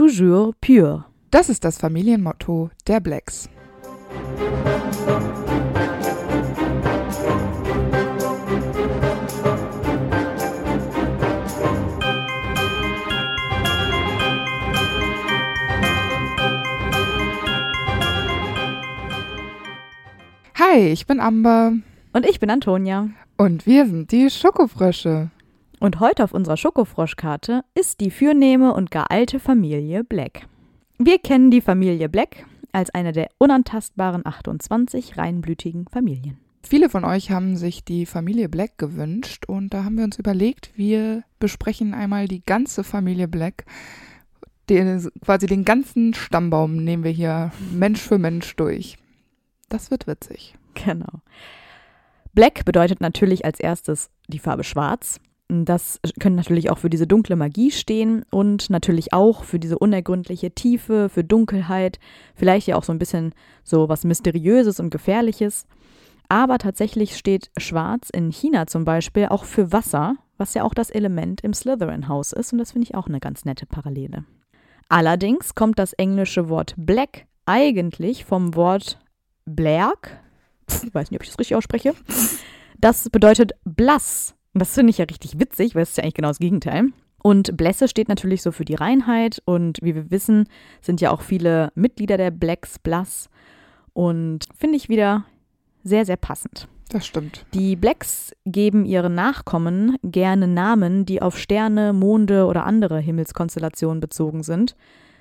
toujours pur. Das ist das Familienmotto der Blacks. Hi, ich bin Amber. Und ich bin Antonia. Und wir sind die Schokofrösche. Und heute auf unserer Schokofroschkarte ist die fürnehme und gar alte Familie Black. Wir kennen die Familie Black als eine der unantastbaren 28 reinblütigen Familien. Viele von euch haben sich die Familie Black gewünscht und da haben wir uns überlegt, wir besprechen einmal die ganze Familie Black. Den, quasi den ganzen Stammbaum nehmen wir hier Mensch für Mensch durch. Das wird witzig. Genau. Black bedeutet natürlich als erstes die Farbe Schwarz. Das könnte natürlich auch für diese dunkle Magie stehen und natürlich auch für diese unergründliche Tiefe, für Dunkelheit, vielleicht ja auch so ein bisschen so was Mysteriöses und Gefährliches. Aber tatsächlich steht Schwarz in China zum Beispiel auch für Wasser, was ja auch das Element im Slytherin-Haus ist und das finde ich auch eine ganz nette Parallele. Allerdings kommt das englische Wort Black eigentlich vom Wort Black, ich weiß nicht, ob ich das richtig ausspreche. Das bedeutet blass. Und das finde ich ja richtig witzig, weil es ist ja eigentlich genau das Gegenteil. Und Blässe steht natürlich so für die Reinheit und wie wir wissen, sind ja auch viele Mitglieder der Blacks blass und finde ich wieder sehr, sehr passend. Das stimmt. Die Blacks geben ihren Nachkommen gerne Namen, die auf Sterne, Monde oder andere Himmelskonstellationen bezogen sind.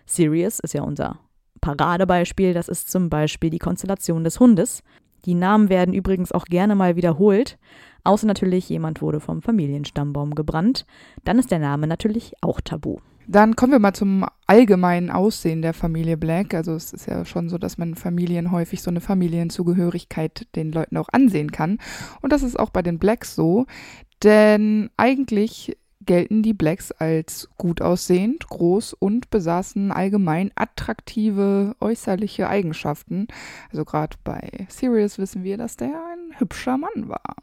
Sirius ist ja unser Paradebeispiel, das ist zum Beispiel die Konstellation des Hundes. Die Namen werden übrigens auch gerne mal wiederholt, außer natürlich jemand wurde vom Familienstammbaum gebrannt. Dann ist der Name natürlich auch tabu. Dann kommen wir mal zum allgemeinen Aussehen der Familie Black. Also es ist ja schon so, dass man Familien häufig so eine Familienzugehörigkeit den Leuten auch ansehen kann. Und das ist auch bei den Blacks so. Denn eigentlich gelten die Blacks als gut aussehend, groß und besaßen allgemein attraktive äußerliche Eigenschaften. Also gerade bei Sirius wissen wir, dass der ein hübscher Mann war.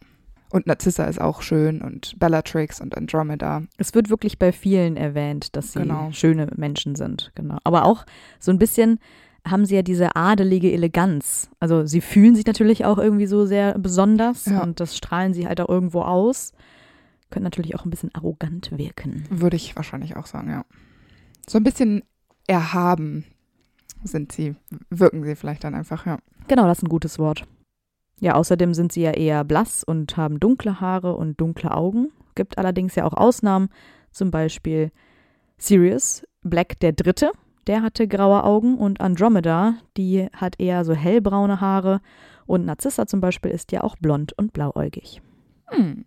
Und Narzissa ist auch schön und Bellatrix und Andromeda. Es wird wirklich bei vielen erwähnt, dass sie Genau. schöne Menschen sind. Genau. Aber auch so ein bisschen haben sie ja diese adelige Eleganz. Also sie fühlen sich natürlich auch irgendwie so sehr besonders Ja. und das strahlen sie halt auch irgendwo aus. Können natürlich auch ein bisschen arrogant wirken. Würde ich wahrscheinlich auch sagen, ja. So ein bisschen erhaben sind sie, wirken sie vielleicht dann einfach, ja. Genau, das ist ein gutes Wort. Ja, außerdem sind sie ja eher blass und haben dunkle Haare und dunkle Augen. Gibt allerdings ja auch Ausnahmen, zum Beispiel Sirius Black der Dritte, der hatte graue Augen und Andromeda, die hat eher so hellbraune Haare und Narzissa zum Beispiel ist ja auch blond und blauäugig. Hm.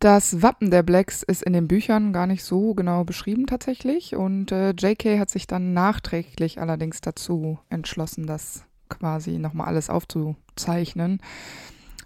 Das Wappen der Blacks ist in den Büchern gar nicht so genau beschrieben tatsächlich und äh, JK hat sich dann nachträglich allerdings dazu entschlossen, das quasi nochmal alles aufzuzeichnen.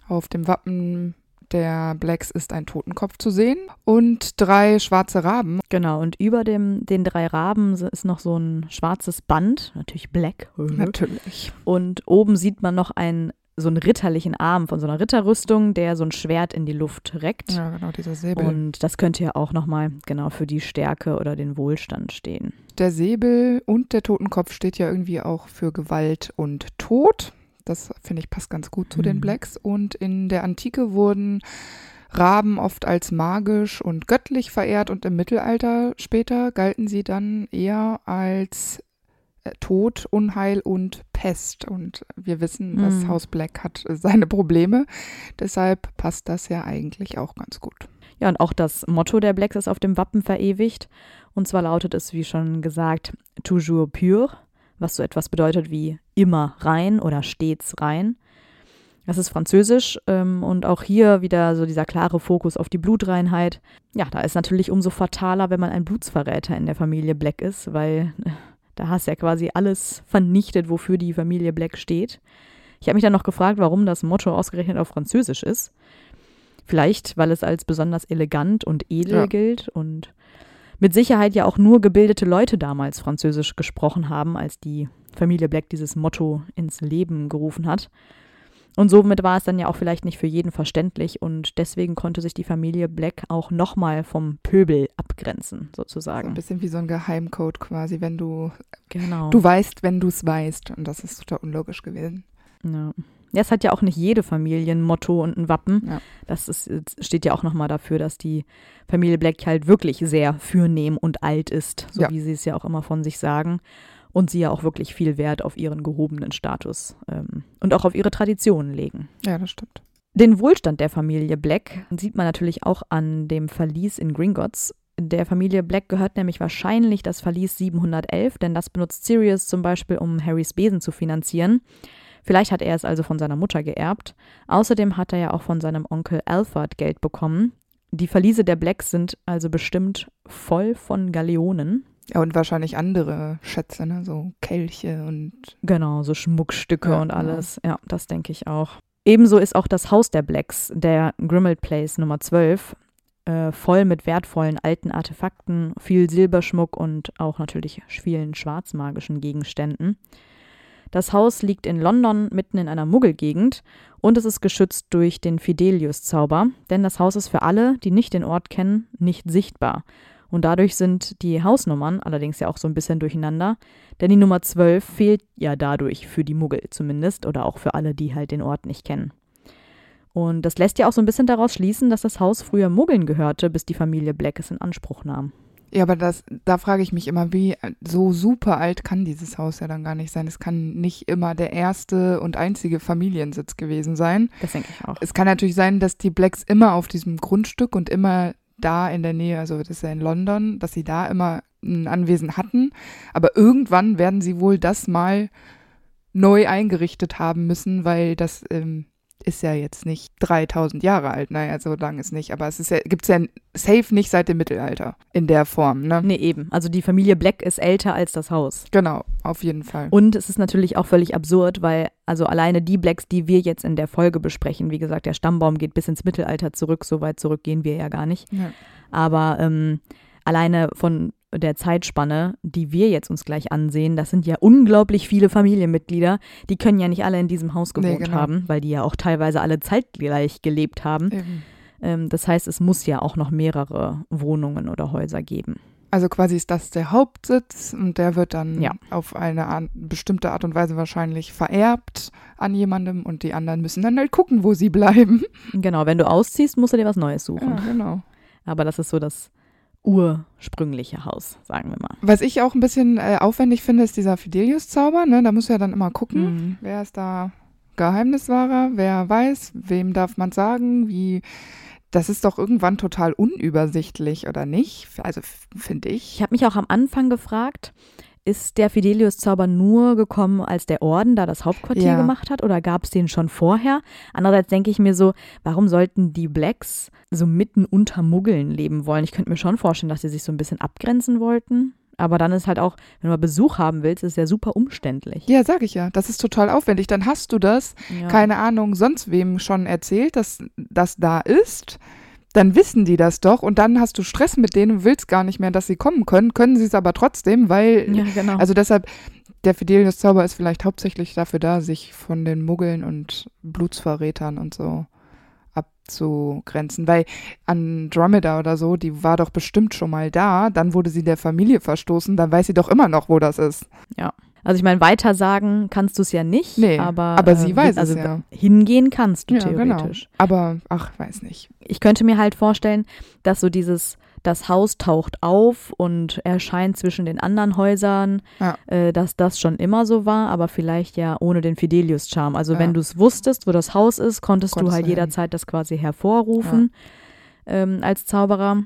Auf dem Wappen der Blacks ist ein Totenkopf zu sehen und drei schwarze Raben. Genau, und über dem, den drei Raben ist noch so ein schwarzes Band, natürlich black. Natürlich. Und oben sieht man noch einen, so einen ritterlichen Arm von so einer Ritterrüstung, der so ein Schwert in die Luft reckt. Ja, genau, dieser Säbel. Und das könnte ja auch nochmal genau für die Stärke oder den Wohlstand stehen. Der Säbel und der Totenkopf steht ja irgendwie auch für Gewalt und Tod. Das finde ich passt ganz gut zu den Mhm. Blacks. Und in der Antike wurden Raben oft als magisch und göttlich verehrt und im Mittelalter später galten sie dann eher als Tod, Unheil und Pest. Und wir wissen, das Mhm. Haus Black hat äh, seine Probleme. Deshalb passt das ja eigentlich auch ganz gut. Ja, und auch das Motto der Blacks ist auf dem Wappen verewigt. Und zwar lautet es, wie schon gesagt, toujours pur, was so etwas bedeutet wie immer rein oder stets rein. Das ist französisch ähm, und auch hier wieder so dieser klare Fokus auf die Blutreinheit. Ja, da ist natürlich umso fataler, wenn man ein Blutsverräter in der Familie Black ist, weil äh, da hast du ja quasi alles vernichtet, wofür die Familie Black steht. Ich habe mich dann noch gefragt, warum das Motto ausgerechnet auf Französisch ist. Vielleicht, weil es als besonders elegant und edel Ja. gilt und mit Sicherheit ja auch nur gebildete Leute damals Französisch gesprochen haben, als die Familie Black dieses Motto ins Leben gerufen hat. Und somit war es dann ja auch vielleicht nicht für jeden verständlich und deswegen konnte sich die Familie Black auch nochmal vom Pöbel abgrenzen, sozusagen. So ein bisschen wie so ein Geheimcode quasi, wenn du, genau. du weißt, wenn du es weißt. Und das ist total unlogisch gewesen. Ja. Ja, es hat ja auch nicht jede Familie ein Motto und ein Wappen. Ja. Das ist, steht ja auch nochmal dafür, dass die Familie Black halt wirklich sehr fürnehm und alt ist, so Ja. wie sie es ja auch immer von sich sagen. Und sie ja auch wirklich viel Wert auf ihren gehobenen Status ähm, und auch auf ihre Traditionen legen. Ja, das stimmt. Den Wohlstand der Familie Black sieht man natürlich auch an dem Verlies in Gringotts. Der Familie Black gehört nämlich wahrscheinlich das Verlies 711, denn das benutzt Sirius zum Beispiel, um Harrys Besen zu finanzieren. Vielleicht hat er es also von seiner Mutter geerbt. Außerdem hat er ja auch von seinem Onkel Alfred Geld bekommen. Die Verliese der Blacks sind also bestimmt voll von Galeonen. Ja, und wahrscheinlich andere Schätze, ne? So Kelche und Genau, so Schmuckstücke Ja, und genau. alles. Ja, das denke ich auch. Ebenso ist auch das Haus der Blacks, der Grimald Place Nummer 12, äh, voll mit wertvollen alten Artefakten, viel Silberschmuck und auch natürlich vielen schwarzmagischen Gegenständen. Das Haus liegt in London mitten in einer Muggelgegend und es ist geschützt durch den Fidelius-Zauber, denn das Haus ist für alle, die nicht den Ort kennen, nicht sichtbar. Und dadurch sind die Hausnummern allerdings ja auch so ein bisschen durcheinander, denn die Nummer 12 fehlt ja dadurch für die Muggel zumindest oder auch für alle, die halt den Ort nicht kennen. Und das lässt ja auch so ein bisschen daraus schließen, dass das Haus früher Muggeln gehörte, bis die Familie Black es in Anspruch nahm. Ja, aber das, da frage ich mich immer, wie so super alt kann dieses Haus ja dann gar nicht sein. Es kann nicht immer der erste und einzige Familiensitz gewesen sein. Das denke ich auch. Es kann natürlich sein, dass die Blacks immer auf diesem Grundstück und immer da in der Nähe, also das ist ja in London, dass sie da immer ein Anwesen hatten. Aber irgendwann werden sie wohl das mal neu eingerichtet haben müssen, weil das ähm, ist ja jetzt nicht 3000 Jahre alt. Naja, so lang ist nicht. Aber es ist ja, gibt es ja safe nicht seit dem Mittelalter in der Form, ne? Nee, eben. Also die Familie Black ist älter als das Haus. Genau, auf jeden Fall. Und es ist natürlich auch völlig absurd, weil also alleine die Blacks, die wir jetzt in der Folge besprechen, wie gesagt, der Stammbaum geht bis ins Mittelalter zurück, so weit zurück gehen wir ja gar nicht. Ja. Aber ähm, alleine von der Zeitspanne, die wir jetzt uns gleich ansehen, das sind ja unglaublich viele Familienmitglieder. Die können ja nicht alle in diesem Haus Nee, gewohnt genau. haben, weil die ja auch teilweise alle zeitgleich gelebt haben. Ähm, das heißt, es muss ja auch noch mehrere Wohnungen oder Häuser geben. Also quasi ist das der Hauptsitz und der wird dann Ja. auf eine an, bestimmte Art und Weise wahrscheinlich vererbt an jemandem und die anderen müssen dann halt gucken, wo sie bleiben. Genau, wenn du ausziehst, musst du dir was Neues suchen. Ja, genau. Aber das ist so das ursprüngliche Haus, sagen wir mal. Was ich auch ein bisschen äh, aufwendig finde, ist dieser Fidelius-Zauber. Ne? Da muss ja dann immer gucken, Mhm. wer ist da Geheimniswahrer, wer weiß, wem darf man sagen, wie. Das ist doch irgendwann total unübersichtlich, oder nicht? Also finde ich. Ich habe mich auch am Anfang gefragt, ist der Fidelius-Zauber nur gekommen, als der Orden da das Hauptquartier Ja. gemacht hat oder gab es den schon vorher? Andererseits denke ich mir so, warum sollten die Blacks so mitten unter Muggeln leben wollen? Ich könnte mir schon vorstellen, dass sie sich so ein bisschen abgrenzen wollten. Aber dann ist halt auch, wenn du mal Besuch haben willst, ist ja super umständlich. Ja, sag ich ja. Das ist total aufwendig. Dann hast du das Ja. keine Ahnung, sonst wem schon erzählt, dass das da ist, dann wissen die das doch und dann hast du Stress mit denen und willst gar nicht mehr, dass sie kommen können, können sie es aber trotzdem, weil, Ja, genau. also deshalb, der Fidelius-Zauber ist vielleicht hauptsächlich dafür da, sich von den Muggeln und Blutsverrätern und so abzugrenzen, weil Andromeda oder so, die war doch bestimmt schon mal da, dann wurde sie der Familie verstoßen, dann weiß sie doch immer noch, wo das ist. Also ich meine, weiter sagen kannst du es ja nicht, Nee, aber, aber sie äh, weiß es also ja. hingehen kannst du Ja, genau. theoretisch. Aber, ach, weiß nicht. Ich könnte mir halt vorstellen, dass so dieses, das Haus taucht auf und erscheint zwischen den anderen Häusern, Ja. äh, dass das schon immer so war, aber vielleicht ja ohne den Fidelius-Charme. Also Ja. wenn du es wusstest, wo das Haus ist, konntest, Konntest du halt du hin. jederzeit das quasi hervorrufen ähm, als Zauberer.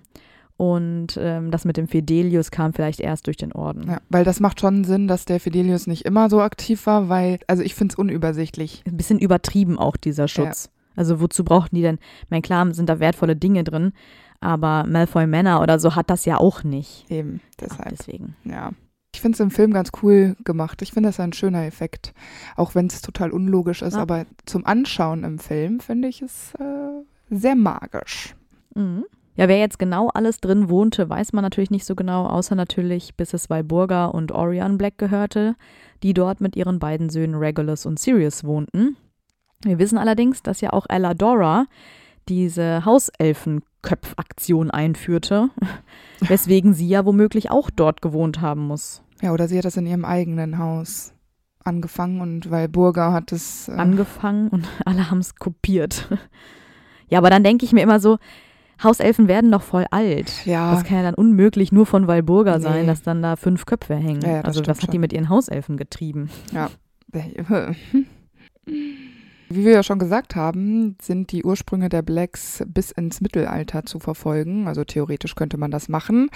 Und ähm, das mit dem Fidelius kam vielleicht erst durch den Orden. Ja, weil das macht schon Sinn, dass der Fidelius nicht immer so aktiv war, weil, also ich finde es unübersichtlich. Ein bisschen übertrieben auch dieser Schutz. Also wozu brauchten die denn? Ich meine, klar sind da wertvolle Dinge drin, aber Malfoy Manor oder so hat das ja auch nicht. Eben, Ja, deshalb, deswegen. ja. Ich finde es im Film ganz cool gemacht. Ich finde das ein schöner Effekt. Auch wenn es total unlogisch ist, Ja. aber zum Anschauen im Film finde ich es äh, sehr magisch. Mhm. Ja, wer jetzt genau alles drin wohnte, weiß man natürlich nicht so genau, außer natürlich, bis es Walburga und Orion Black gehörte, die dort mit ihren beiden Söhnen Regulus und Sirius wohnten. Wir wissen allerdings, dass ja auch Eladora diese Hauselfenköpfaktion einführte, weswegen sie ja womöglich auch dort gewohnt haben muss. Ja, oder sie hat das in ihrem eigenen Haus angefangen und weil Burger hat es. Äh angefangen und alle haben es kopiert. ja, aber dann denke ich mir immer so, Hauselfen werden doch voll alt. Ja. Das kann ja dann unmöglich nur von Walburga nee. sein, dass dann da fünf Köpfe hängen. Ja, ja, also was hat schon. die mit ihren Hauselfen getrieben? Ja. Wie wir ja schon gesagt haben, sind die Ursprünge der Blacks bis ins Mittelalter zu verfolgen. Also theoretisch könnte man das machen.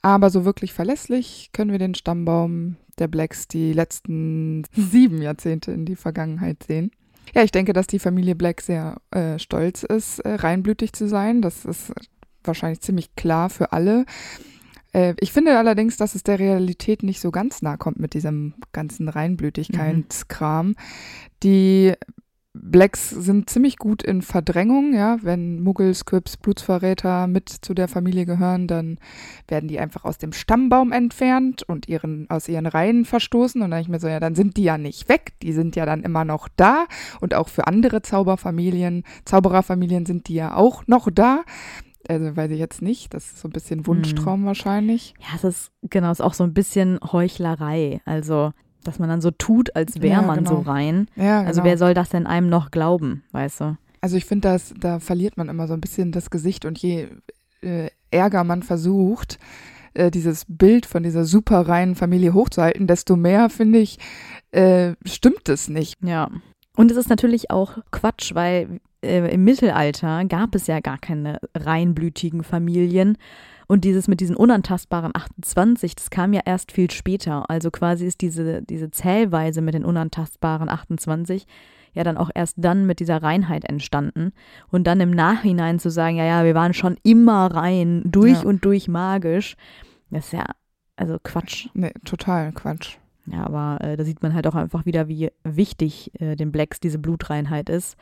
Aber so wirklich verlässlich können wir den Stammbaum der Blacks die letzten sieben Jahrzehnte in die Vergangenheit sehen. Ja, ich denke, dass die Familie Black sehr äh, stolz ist, äh, reinblütig zu sein. Das ist wahrscheinlich ziemlich klar für alle. Äh, ich finde allerdings, dass es der Realität nicht so ganz nah kommt mit diesem ganzen Reinblütigkeitskram. Mhm. Die Blacks sind ziemlich gut in Verdrängung, ja. Wenn Muggels, Crips, Blutsverräter mit zu der Familie gehören, dann werden die einfach aus dem Stammbaum entfernt und ihren, aus ihren Reihen verstoßen. Und dann ich mir so, ja, dann sind die ja nicht weg, die sind ja dann immer noch da. Und auch für andere Zauberfamilien, Zaubererfamilien sind die ja auch noch da. Also weiß ich jetzt nicht, das ist so ein bisschen Wunschtraum hm. wahrscheinlich. Ja, es ist genau, es ist auch so ein bisschen Heuchlerei. Also dass man dann so tut, als wäre ja, man genau. so rein. Ja, also genau. wer soll das denn einem noch glauben, weißt du? Also ich finde, da verliert man immer so ein bisschen das Gesicht und je äh, ärger man versucht, äh, dieses Bild von dieser super reinen Familie hochzuhalten, desto mehr, finde ich, äh, stimmt es nicht. Ja. Und es ist natürlich auch Quatsch, weil äh, im Mittelalter gab es ja gar keine reinblütigen Familien. Und dieses mit diesen unantastbaren 28, das kam ja erst viel später. Also quasi ist diese, diese Zählweise mit den unantastbaren 28 ja dann auch erst dann mit dieser Reinheit entstanden. Und dann im Nachhinein zu sagen, ja, ja, wir waren schon immer rein, durch ja. und durch magisch, das ist ja, also Quatsch. Nee, total Quatsch. Ja, aber äh, da sieht man halt auch einfach wieder, wie wichtig äh, den Blacks diese Blutreinheit ist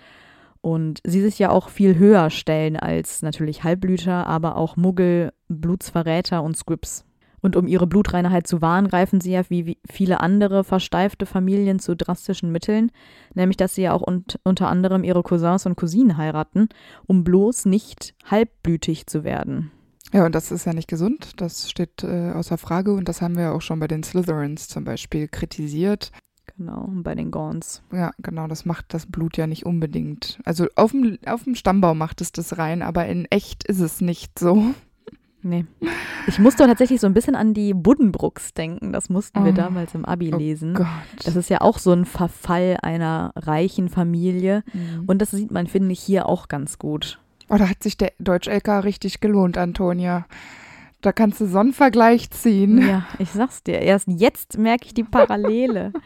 und sie sich ja auch viel höher stellen als natürlich Halbblüter, aber auch Muggel, Blutsverräter und Scripps. Und um ihre Blutreinheit zu wahren, greifen sie ja wie viele andere versteifte Familien zu drastischen Mitteln, nämlich dass sie ja auch un unter anderem ihre Cousins und Cousinen heiraten, um bloß nicht halbblütig zu werden. Ja, und das ist ja nicht gesund, das steht äh, außer Frage und das haben wir auch schon bei den Slytherins zum Beispiel kritisiert. Genau, bei den Gorns. Ja, genau, das macht das Blut ja nicht unbedingt. Also auf dem, auf dem Stammbaum macht es das rein, aber in echt ist es nicht so. Nee. Ich musste tatsächlich so ein bisschen an die Buddenbrooks denken. Das mussten oh. wir damals im Abi oh lesen. Gott. Das ist ja auch so ein Verfall einer reichen Familie. Mhm. Und das sieht man, finde ich, hier auch ganz gut. Oh, da hat sich der Deutsch-LK richtig gelohnt, Antonia. Da kannst du so einen Vergleich ziehen. Ja, ich sag's dir. Erst jetzt merke ich die Parallele.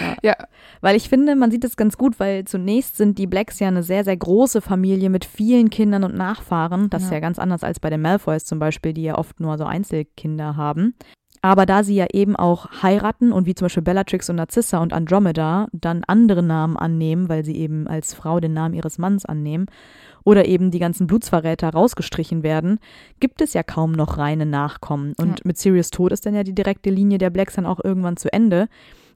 Ja. ja. Weil ich finde, man sieht es ganz gut, weil zunächst sind die Blacks ja eine sehr, sehr große Familie mit vielen Kindern und Nachfahren. Das ja. ist ja ganz anders als bei den Malfoys zum Beispiel, die ja oft nur so Einzelkinder haben. Aber da sie ja eben auch heiraten und wie zum Beispiel Bellatrix und Narcissa und Andromeda dann andere Namen annehmen, weil sie eben als Frau den Namen ihres Manns annehmen, oder eben die ganzen Blutsverräter rausgestrichen werden, gibt es ja kaum noch reine Nachkommen. Und ja. mit Sirius Tod ist dann ja die direkte Linie der Blacks dann auch irgendwann zu Ende.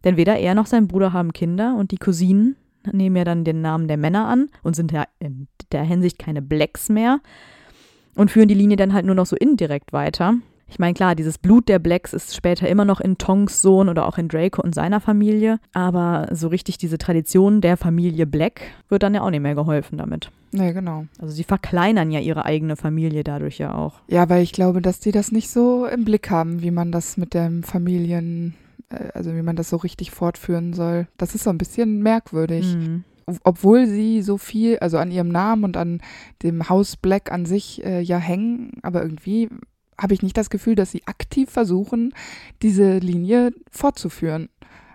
Denn weder er noch sein Bruder haben Kinder und die Cousinen nehmen ja dann den Namen der Männer an und sind ja in der Hinsicht keine Blacks mehr und führen die Linie dann halt nur noch so indirekt weiter. Ich meine, klar, dieses Blut der Blacks ist später immer noch in Tonks Sohn oder auch in Draco und seiner Familie, aber so richtig diese Tradition der Familie Black wird dann ja auch nicht mehr geholfen damit. Nee, genau. Also sie verkleinern ja ihre eigene Familie dadurch ja auch. Ja, weil ich glaube, dass die das nicht so im Blick haben, wie man das mit dem Familien also wie man das so richtig fortführen soll. Das ist so ein bisschen merkwürdig. Mhm. Obwohl sie so viel, also an ihrem Namen und an dem Haus Black an sich äh, ja hängen, aber irgendwie habe ich nicht das Gefühl, dass sie aktiv versuchen, diese Linie fortzuführen.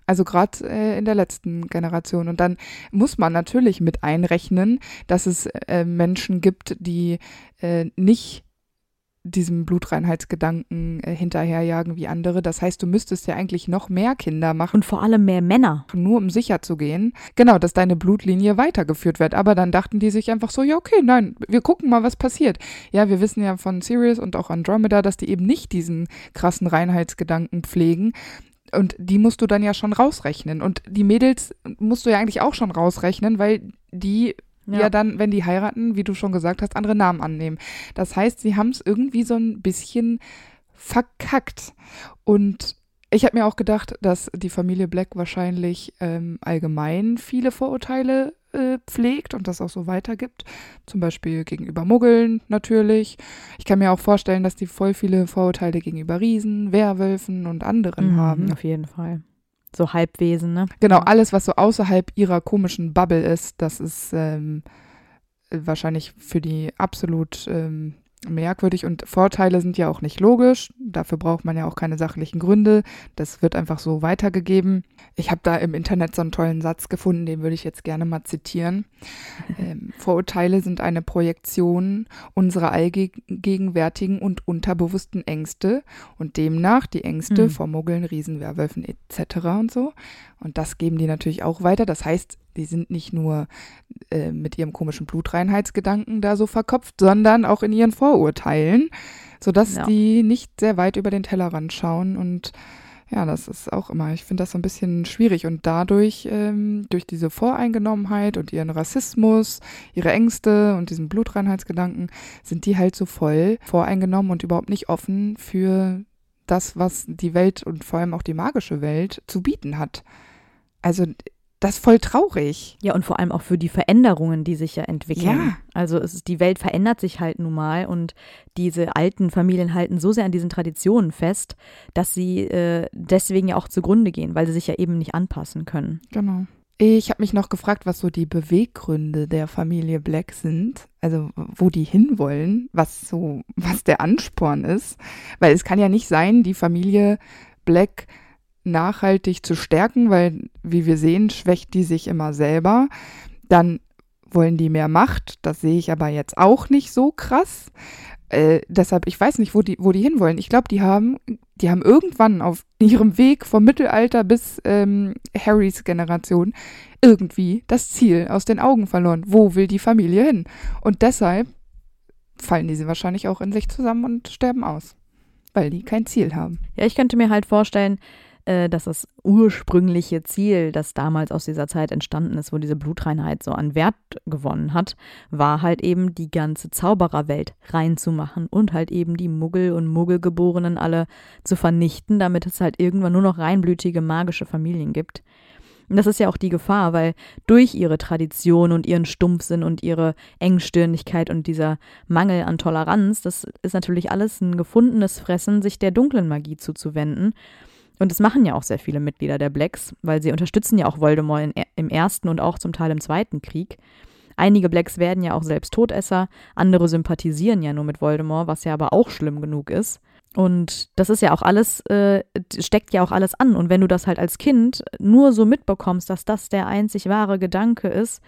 Also gerade äh, in der letzten Generation. Und dann muss man natürlich mit einrechnen, dass es äh, Menschen gibt, die äh, nicht diesem Blutreinheitsgedanken äh, hinterherjagen wie andere. Das heißt, du müsstest ja eigentlich noch mehr Kinder machen. Und vor allem mehr Männer. Nur um sicher zu gehen. Genau, dass deine Blutlinie weitergeführt wird. Aber dann dachten die sich einfach so, ja, okay, nein, wir gucken mal, was passiert. Ja, wir wissen ja von Sirius und auch Andromeda, dass die eben nicht diesen krassen Reinheitsgedanken pflegen. Und die musst du dann ja schon rausrechnen. Und die Mädels musst du ja eigentlich auch schon rausrechnen, weil die ja. ja dann, wenn die heiraten, wie du schon gesagt hast, andere Namen annehmen. Das heißt, sie haben es irgendwie so ein bisschen verkackt. Und ich habe mir auch gedacht, dass die Familie Black wahrscheinlich ähm, allgemein viele Vorurteile äh, pflegt und das auch so weitergibt. Zum Beispiel gegenüber Muggeln natürlich. Ich kann mir auch vorstellen, dass die voll viele Vorurteile gegenüber Riesen, Werwölfen und anderen Mhm, haben. Auf jeden Fall. So Halbwesen, ne? Genau, alles, was so außerhalb ihrer komischen Bubble ist, das ist ähm, wahrscheinlich für die absolut ähm, merkwürdig und Vorteile sind ja auch nicht logisch. Dafür braucht man ja auch keine sachlichen Gründe. Das wird einfach so weitergegeben. Ich habe da im Internet so einen tollen Satz gefunden, den würde ich jetzt gerne mal zitieren. Ähm, Vorurteile sind eine Projektion unserer allgegenwärtigen und unterbewussten Ängste und demnach die Ängste Hm. vor Muggeln, Riesen, Werwölfen etc. und so. Und das geben die natürlich auch weiter. Das heißt, die sind nicht nur äh, mit ihrem komischen Blutreinheitsgedanken da so verkopft, sondern auch in ihren Vorurteilen, sodass Ja. die nicht sehr weit über den Tellerrand schauen. Und ja, das ist auch immer, ich finde das so ein bisschen schwierig. Und dadurch, ähm, durch diese Voreingenommenheit und ihren Rassismus, ihre Ängste und diesen Blutreinheitsgedanken, sind die halt so voll voreingenommen und überhaupt nicht offen für das, was die Welt und vor allem auch die magische Welt zu bieten hat. Also das ist voll traurig. Ja, und vor allem auch für die Veränderungen, die sich ja entwickeln. Ja. Also es ist, die Welt verändert sich halt nun mal und diese alten Familien halten so sehr an diesen Traditionen fest, dass sie äh, deswegen ja auch zugrunde gehen, weil sie sich ja eben nicht anpassen können. Genau. Ich habe mich noch gefragt, was so die Beweggründe der Familie Black sind, also wo die hinwollen, was so, was der Ansporn ist, weil es kann ja nicht sein, die Familie Black nachhaltig zu stärken, weil wie wir sehen, schwächt die sich immer selber. Dann wollen die mehr Macht, das sehe ich aber jetzt auch nicht so krass. Äh, deshalb, ich weiß nicht, wo die, wo die hinwollen. Ich glaube, die haben, die haben irgendwann auf ihrem Weg vom Mittelalter bis ähm, Harrys Generation irgendwie das Ziel aus den Augen verloren. Wo will die Familie hin? Und deshalb fallen diese wahrscheinlich auch in sich zusammen und sterben aus, weil die kein Ziel haben. Ja, ich könnte mir halt vorstellen, äh, dass das ursprüngliche Ziel, das damals aus dieser Zeit entstanden ist, wo diese Blutreinheit so an Wert gewonnen hat, war halt eben die ganze Zaubererwelt reinzumachen und halt eben die Muggel und Muggelgeborenen alle zu vernichten, damit es halt irgendwann nur noch reinblütige magische Familien gibt. Und das ist ja auch die Gefahr, weil durch ihre Tradition und ihren Stumpfsinn und ihre Engstirnigkeit und dieser Mangel an Toleranz, das ist natürlich alles ein gefundenes Fressen, sich der dunklen Magie zuzuwenden. Und das machen ja auch sehr viele Mitglieder der Blacks, weil sie unterstützen ja auch Voldemort in, im ersten und auch zum Teil im zweiten Krieg. Einige Blacks werden ja auch selbst Todesser, andere sympathisieren ja nur mit Voldemort, was ja aber auch schlimm genug ist. Und das ist ja auch alles, äh, steckt ja auch alles an. Und wenn du das halt als Kind nur so mitbekommst, dass das der einzig wahre Gedanke ist,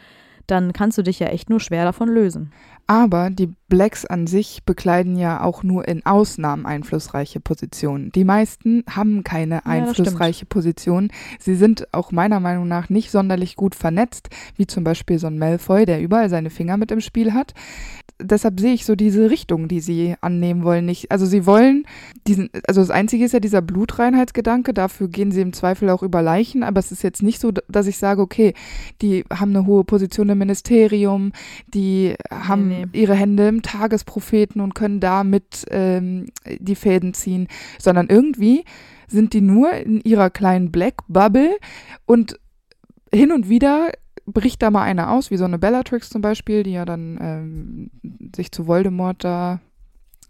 dann kannst du dich ja echt nur schwer davon lösen. Aber die Blacks an sich bekleiden ja auch nur in Ausnahmen einflussreiche Positionen. Die meisten haben keine das einflussreiche Position. Sie sind auch meiner Meinung nach nicht sonderlich gut vernetzt, wie zum Beispiel so ein Malfoy, der überall seine Finger mit im Spiel hat. Deshalb sehe ich so diese Richtung, die sie annehmen wollen, nicht. Also sie wollen diesen, also das Einzige ist ja dieser Blutreinheitsgedanke, dafür gehen sie im Zweifel auch über Leichen, aber es ist jetzt nicht so, dass ich sage, okay, die haben eine hohe Position im Ministerium, die haben nee. ihre Hände im Tagespropheten und können damit ähm, die Fäden ziehen, sondern irgendwie sind die nur in ihrer kleinen Black Bubble und hin und wieder bricht da mal einer aus, wie so eine Bellatrix zum Beispiel, die ja dann ähm, sich zu Voldemort da,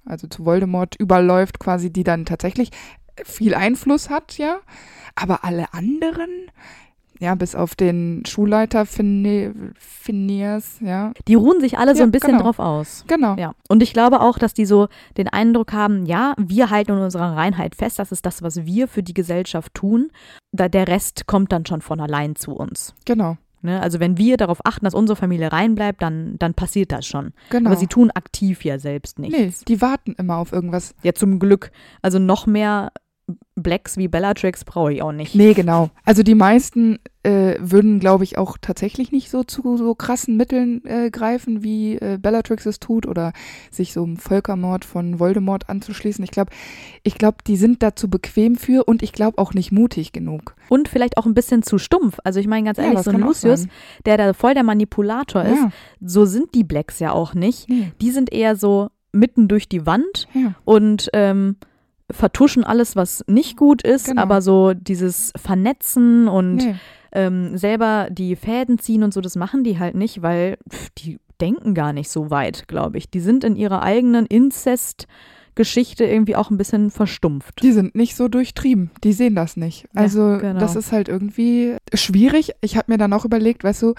also zu Voldemort überläuft, quasi, die dann tatsächlich viel Einfluss hat, ja. Aber alle anderen, ja, bis auf den Schulleiter Phine- Phineas, ja. Die ruhen sich alle so Ja, ein bisschen genau. drauf aus. Genau. Ja, und ich glaube auch, dass die so den Eindruck haben, ja, wir halten an unserer Reinheit fest, das ist das, was wir für die Gesellschaft tun. Da der Rest kommt dann schon von allein zu uns. Genau. Ne? Also wenn wir darauf achten, dass unsere Familie rein bleibt, dann, dann passiert das schon. Genau. Aber sie tun aktiv ja selbst nichts. nee, die warten immer auf irgendwas. Ja, zum Glück. Also noch mehr Blacks wie Bellatrix brauche ich auch nicht. Nee, genau. Also die meisten äh, würden, glaube ich, auch tatsächlich nicht so zu so krassen Mitteln äh, greifen, wie äh, Bellatrix es tut oder sich so einem Völkermord von Voldemort anzuschließen. Ich glaube, ich glaube, die sind dazu bequem für und ich glaube auch nicht mutig genug. Und vielleicht auch ein bisschen zu stumpf. Also ich meine ganz Ja, ehrlich, das so ein Lucius, der da voll der Manipulator ist, Ja. so sind die Blacks ja auch nicht. Nee. Die sind eher so mitten durch die Wand Ja. und ähm, vertuschen alles, was nicht gut ist, Genau. aber so dieses Vernetzen und Nee. ähm, selber die Fäden ziehen und so, das machen die halt nicht, weil pff, die denken gar nicht so weit, glaube ich. Die sind in ihrer eigenen Inzest-Geschichte irgendwie auch ein bisschen verstumpft. Die sind nicht so durchtrieben. Die sehen das nicht. Ja, Also genau. das ist halt irgendwie schwierig. Ich habe mir dann auch überlegt, weißt du,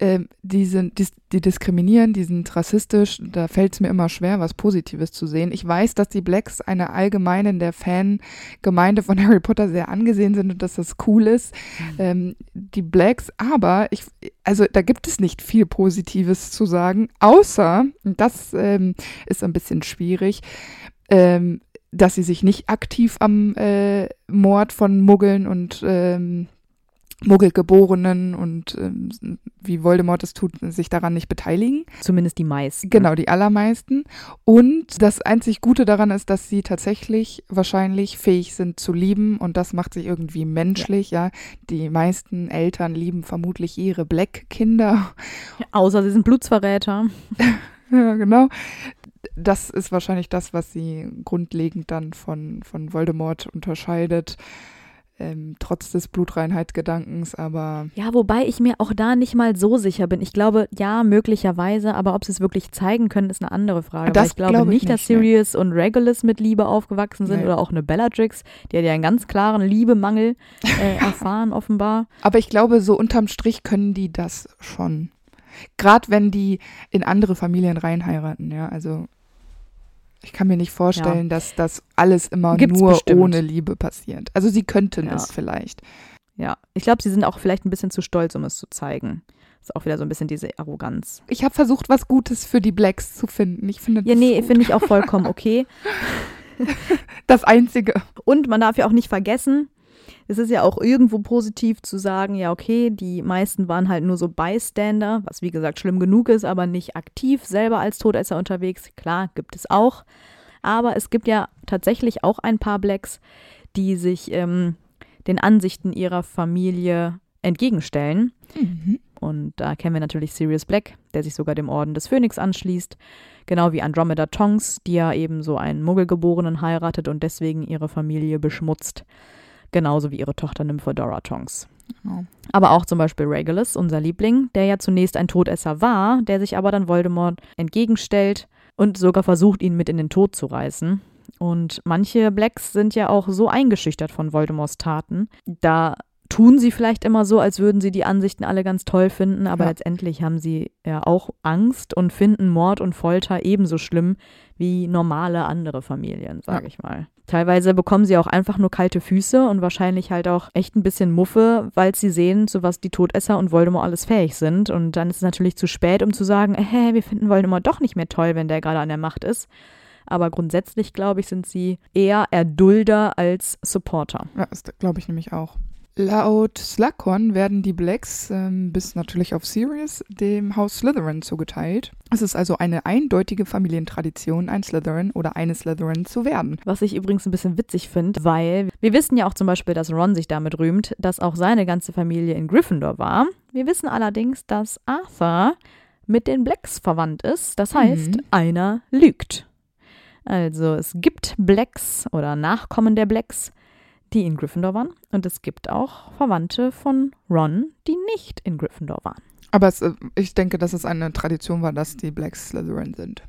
ähm, die, sind, die, die diskriminieren, die sind rassistisch. Da fällt es mir immer schwer, was Positives zu sehen. Ich weiß, dass die Blacks eine allgemein in der Fangemeinde von Harry Potter sehr angesehen sind und dass das cool ist. Ähm, die Blacks, aber ich, also da gibt es nicht viel Positives zu sagen, außer, und das ähm, ist ein bisschen schwierig, ähm, dass sie sich nicht aktiv am äh, Mord von Muggeln und ähm, Muggelgeborenen und ähm, wie Voldemort es tut, sich daran nicht beteiligen. Zumindest die meisten. Genau, die allermeisten. Und das einzig Gute daran ist, dass sie tatsächlich wahrscheinlich fähig sind zu lieben und das macht sich irgendwie menschlich, ja. Die meisten Eltern lieben vermutlich ihre Black-Kinder. Außer sie sind Blutsverräter. Ja, genau. Das ist wahrscheinlich das, was sie grundlegend dann von, von Voldemort unterscheidet. Ähm, trotz des Blutreinheitsgedankens, aber Ja, wobei ich mir auch da nicht mal so sicher bin. Ich glaube, ja, möglicherweise, aber ob sie es wirklich zeigen können, ist eine andere Frage. Das Weil ich glaube glaube ich nicht, dass nicht, nee. Sirius und Regulus mit Liebe aufgewachsen sind Nee. oder auch eine Bellatrix, die hat ja einen ganz klaren Liebemangel äh, erfahren, offenbar. Aber ich glaube, so unterm Strich können die das schon. Gerade wenn die in andere Familien reinheiraten, ja. Also ich kann mir nicht vorstellen, dass das alles immer Gibt's nur bestimmt. ohne Liebe passiert. Also sie könnten Ja. es vielleicht. Ja, ich glaube, sie sind auch vielleicht ein bisschen zu stolz, um es zu zeigen. Ist auch wieder so ein bisschen diese Arroganz. Ich habe versucht, was Gutes für die Blacks zu finden. Ich finde Ja, nee, finde ich auch vollkommen okay. das Einzige. Und man darf ja auch nicht vergessen, es ist ja auch irgendwo positiv zu sagen, ja, okay, die meisten waren halt nur so Bystander, was wie gesagt schlimm genug ist, aber nicht aktiv selber als Todesser unterwegs. Klar, gibt es auch. Aber es gibt ja tatsächlich auch ein paar Blacks, die sich ähm, den Ansichten ihrer Familie entgegenstellen. Und da kennen wir natürlich Sirius Black, der sich sogar dem Orden des Phönix anschließt. Genau wie Andromeda Tonks, die ja eben so einen Muggelgeborenen heiratet und deswegen ihre Familie beschmutzt. Genauso wie ihre Tochter Nymphadora Tonks. Genau. Aber auch zum Beispiel Regulus, unser Liebling, der ja zunächst ein Todesser war, der sich aber dann Voldemort entgegenstellt und sogar versucht, ihn mit in den Tod zu reißen. Und manche Blacks sind ja auch so eingeschüchtert von Voldemorts Taten. Da tun sie vielleicht immer so, als würden sie die Ansichten alle ganz toll finden, aber Ja. letztendlich haben sie ja auch Angst und finden Mord und Folter ebenso schlimm wie normale andere Familien, sage Ja. ich mal. Teilweise bekommen sie auch einfach nur kalte Füße und wahrscheinlich halt auch echt ein bisschen Muffe, weil sie sehen, zu was die Todesser und Voldemort alles fähig sind. Und dann ist es natürlich zu spät, um zu sagen, hä, wir finden Voldemort doch nicht mehr toll, wenn der gerade an der Macht ist. Aber grundsätzlich, glaube ich, sind sie eher Erdulder als Supporter. Ja, das glaube ich nämlich auch. Laut Slughorn werden die Blacks ähm, bis natürlich auf Sirius dem Haus Slytherin zugeteilt. Es ist also eine eindeutige Familientradition, ein Slytherin oder eine Slytherin zu werden. Was ich übrigens ein bisschen witzig finde, weil wir wissen ja auch zum Beispiel, dass Ron sich damit rühmt, dass auch seine ganze Familie in Gryffindor war. Wir wissen allerdings, dass Arthur mit den Blacks verwandt ist. Das heißt, Mhm. einer lügt. Also es gibt Blacks oder Nachkommen der Blacks, die in Gryffindor waren. Und es gibt auch Verwandte von Ron, die nicht in Gryffindor waren. Aber es, äh, ich denke, dass es eine Tradition war, dass die Blacks Slytherin sind.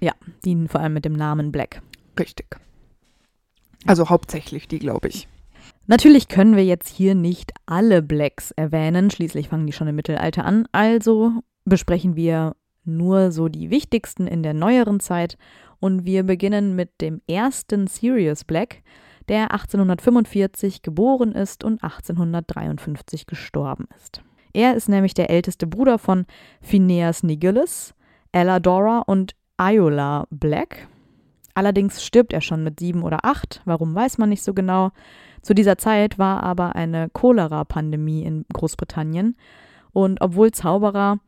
Die vor allem mit dem Namen Black. Richtig. Also hauptsächlich die, glaube ich. Natürlich können wir jetzt hier nicht alle Blacks erwähnen, schließlich fangen die schon im Mittelalter an, also besprechen wir nur so die wichtigsten in der neueren Zeit und wir beginnen mit dem ersten Sirius Black, der 1845 geboren ist und 1853 gestorben ist. Er ist nämlich der älteste Bruder von Phineas Nigellus, Elladora und Iola Black. Allerdings stirbt er schon mit sieben oder acht. Warum weiß man nicht so genau. Zu dieser Zeit war aber eine Cholera-Pandemie in Großbritannien. Und obwohl Zauberer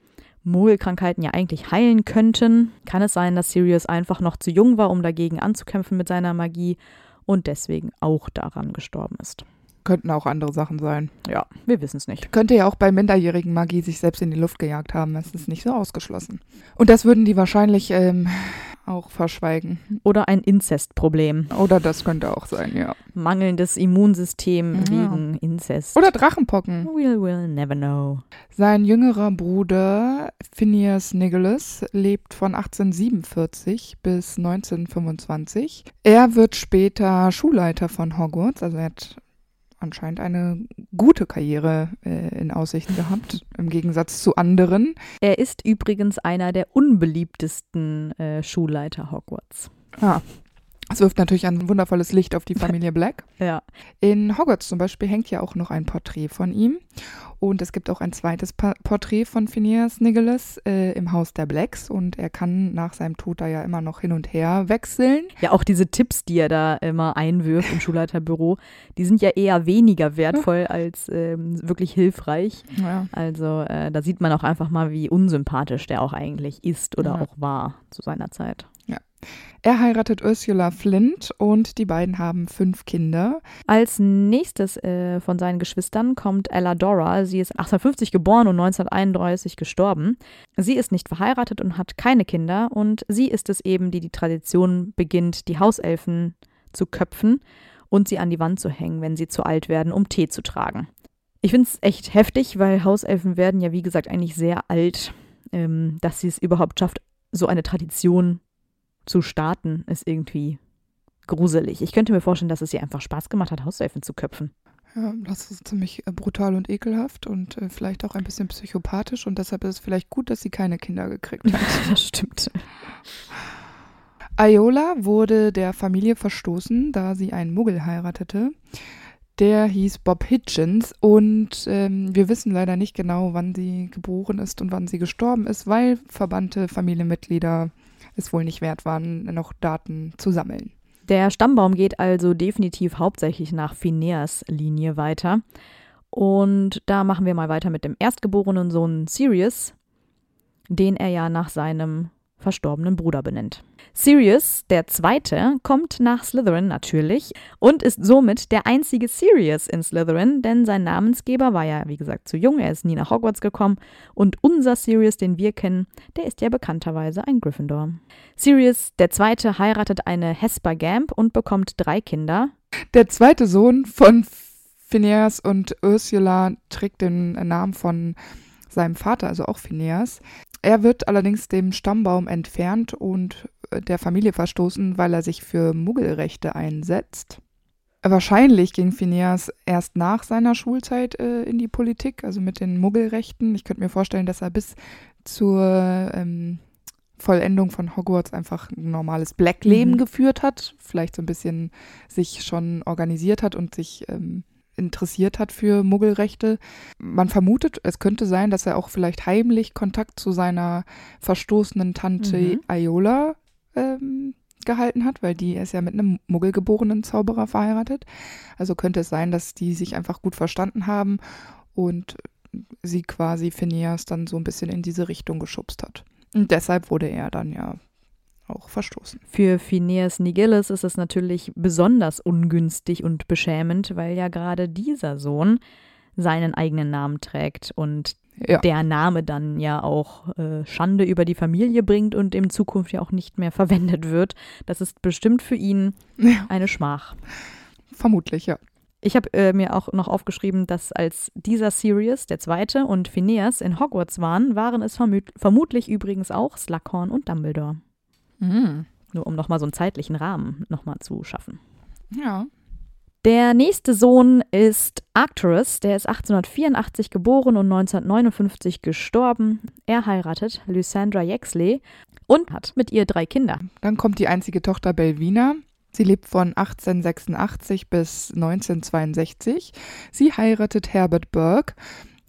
Mogelkrankheiten ja eigentlich heilen könnten, kann es sein, dass Sirius einfach noch zu jung war, um dagegen anzukämpfen mit seiner Magie und deswegen auch daran gestorben ist. Könnten auch andere Sachen sein. Ja, wir wissen es nicht. Könnte ja auch bei minderjährigen Magie sich selbst in die Luft gejagt haben. Das ist nicht so ausgeschlossen. Und das würden die wahrscheinlich ähm, auch verschweigen. Oder ein Inzestproblem. Oder das könnte auch sein, ja. Mangelndes Immunsystem Ja. wegen Inzest. Oder Drachenpocken. We'll, we'll never know. Sein jüngerer Bruder Phineas Nicholas lebt von 1847 bis 1925. Er wird später Schulleiter von Hogwarts, also er hat anscheinend eine gute Karriere äh, in Aussicht gehabt, im Gegensatz zu anderen. Er ist übrigens einer der unbeliebtesten äh, Schulleiter Hogwarts. Ah. Es wirft natürlich ein wundervolles Licht auf die Familie Black. Ja. In Hogwarts zum Beispiel hängt ja auch noch ein Porträt von ihm. Und es gibt auch ein zweites pa Porträt von Phineas Nicholas äh, im Haus der Blacks. Und er kann nach seinem Tod da ja immer noch hin und her wechseln. Ja, auch diese Tipps, die er da immer einwirft im Schulleiterbüro, die sind ja eher weniger wertvoll als ähm, wirklich hilfreich. Ja. Also äh, da sieht man auch einfach mal, wie unsympathisch der auch eigentlich ist oder Ja. auch war zu seiner Zeit. Er heiratet Ursula Flint und die beiden haben fünf Kinder. Als nächstes äh, von seinen Geschwistern kommt Ella Dora. Sie ist 1850 geboren und 1931 gestorben. Sie ist nicht verheiratet und hat keine Kinder und sie ist es eben, die die Tradition beginnt, die Hauselfen zu köpfen und sie an die Wand zu hängen, wenn sie zu alt werden, um Tee zu tragen. Ich finde es echt heftig, weil Hauselfen werden ja, wie gesagt, eigentlich sehr alt. Ähm, dass sie es überhaupt schafft, so eine Tradition zu starten, ist irgendwie gruselig. Ich könnte mir vorstellen, dass es ihr einfach Spaß gemacht hat, Hauselfen zu köpfen. Ja, das ist ziemlich äh, brutal und ekelhaft und äh, vielleicht auch ein bisschen psychopathisch. Und deshalb ist es vielleicht gut, dass sie keine Kinder gekriegt hat. das stimmt. Iola wurde der Familie verstoßen, da sie einen Muggel heiratete. Der hieß Bob Hitchens und ähm, wir wissen leider nicht genau, wann sie geboren ist und wann sie gestorben ist, weil verbannte Familienmitglieder es wohl nicht wert waren, noch Daten zu sammeln. Der Stammbaum geht also definitiv hauptsächlich nach Phineas Linie weiter. Und da machen wir mal weiter mit dem erstgeborenen Sohn Sirius, den er ja nach seinem verstorbenen Bruder benennt. Sirius, der Zweite, kommt nach Slytherin natürlich und ist somit der einzige Sirius in Slytherin, denn sein Namensgeber war ja, wie gesagt, zu jung, er ist nie nach Hogwarts gekommen und unser Sirius, den wir kennen, der ist ja bekannterweise ein Gryffindor. Sirius, der Zweite, heiratet eine Hesper Gamp und bekommt drei Kinder. Der zweite Sohn von Phineas und Ursula trägt den Namen von seinem Vater, also auch Phineas. Er wird allerdings dem Stammbaum entfernt und äh, der Familie verstoßen, weil er sich für Muggelrechte einsetzt. Wahrscheinlich ging Phineas erst nach seiner Schulzeit äh, in die Politik, also mit den Muggelrechten. Ich könnte mir vorstellen, dass er bis zur ähm, Vollendung von Hogwarts einfach ein normales Black-Leben Mhm. geführt hat, vielleicht so ein bisschen sich schon organisiert hat und sich ähm, interessiert hat für Muggelrechte. Man vermutet, es könnte sein, dass er auch vielleicht heimlich Kontakt zu seiner verstoßenen Tante Mhm. Iola ähm, gehalten hat, weil die ist ja mit einem muggelgeborenen Zauberer verheiratet. Also könnte es sein, dass die sich einfach gut verstanden haben und sie quasi Phineas dann so ein bisschen in diese Richtung geschubst hat. Und deshalb wurde er dann ja auch verstoßen. Für Phineas Nigillis ist es natürlich besonders ungünstig und beschämend, weil ja gerade dieser Sohn seinen eigenen Namen trägt und Ja. der Name dann ja auch äh, Schande über die Familie bringt und in Zukunft ja auch nicht mehr verwendet wird. Das ist bestimmt für ihn ja, eine Schmach. vermutlich, ja. Ich habe äh, mir auch noch aufgeschrieben, dass als dieser Sirius, der Zweite, und Phineas in Hogwarts waren, waren es vermut vermutlich übrigens auch Slughorn und Dumbledore. Mhm. Nur um nochmal so einen zeitlichen Rahmen nochmal zu schaffen. Ja. Der nächste Sohn ist Arcturus, der ist 1884 geboren und 1959 gestorben. Er heiratet Lysandra Yaxley und hat mit ihr drei Kinder. Dann kommt die einzige Tochter Belvina. Sie lebt von 1886 bis 1962. Sie heiratet Herbert Burke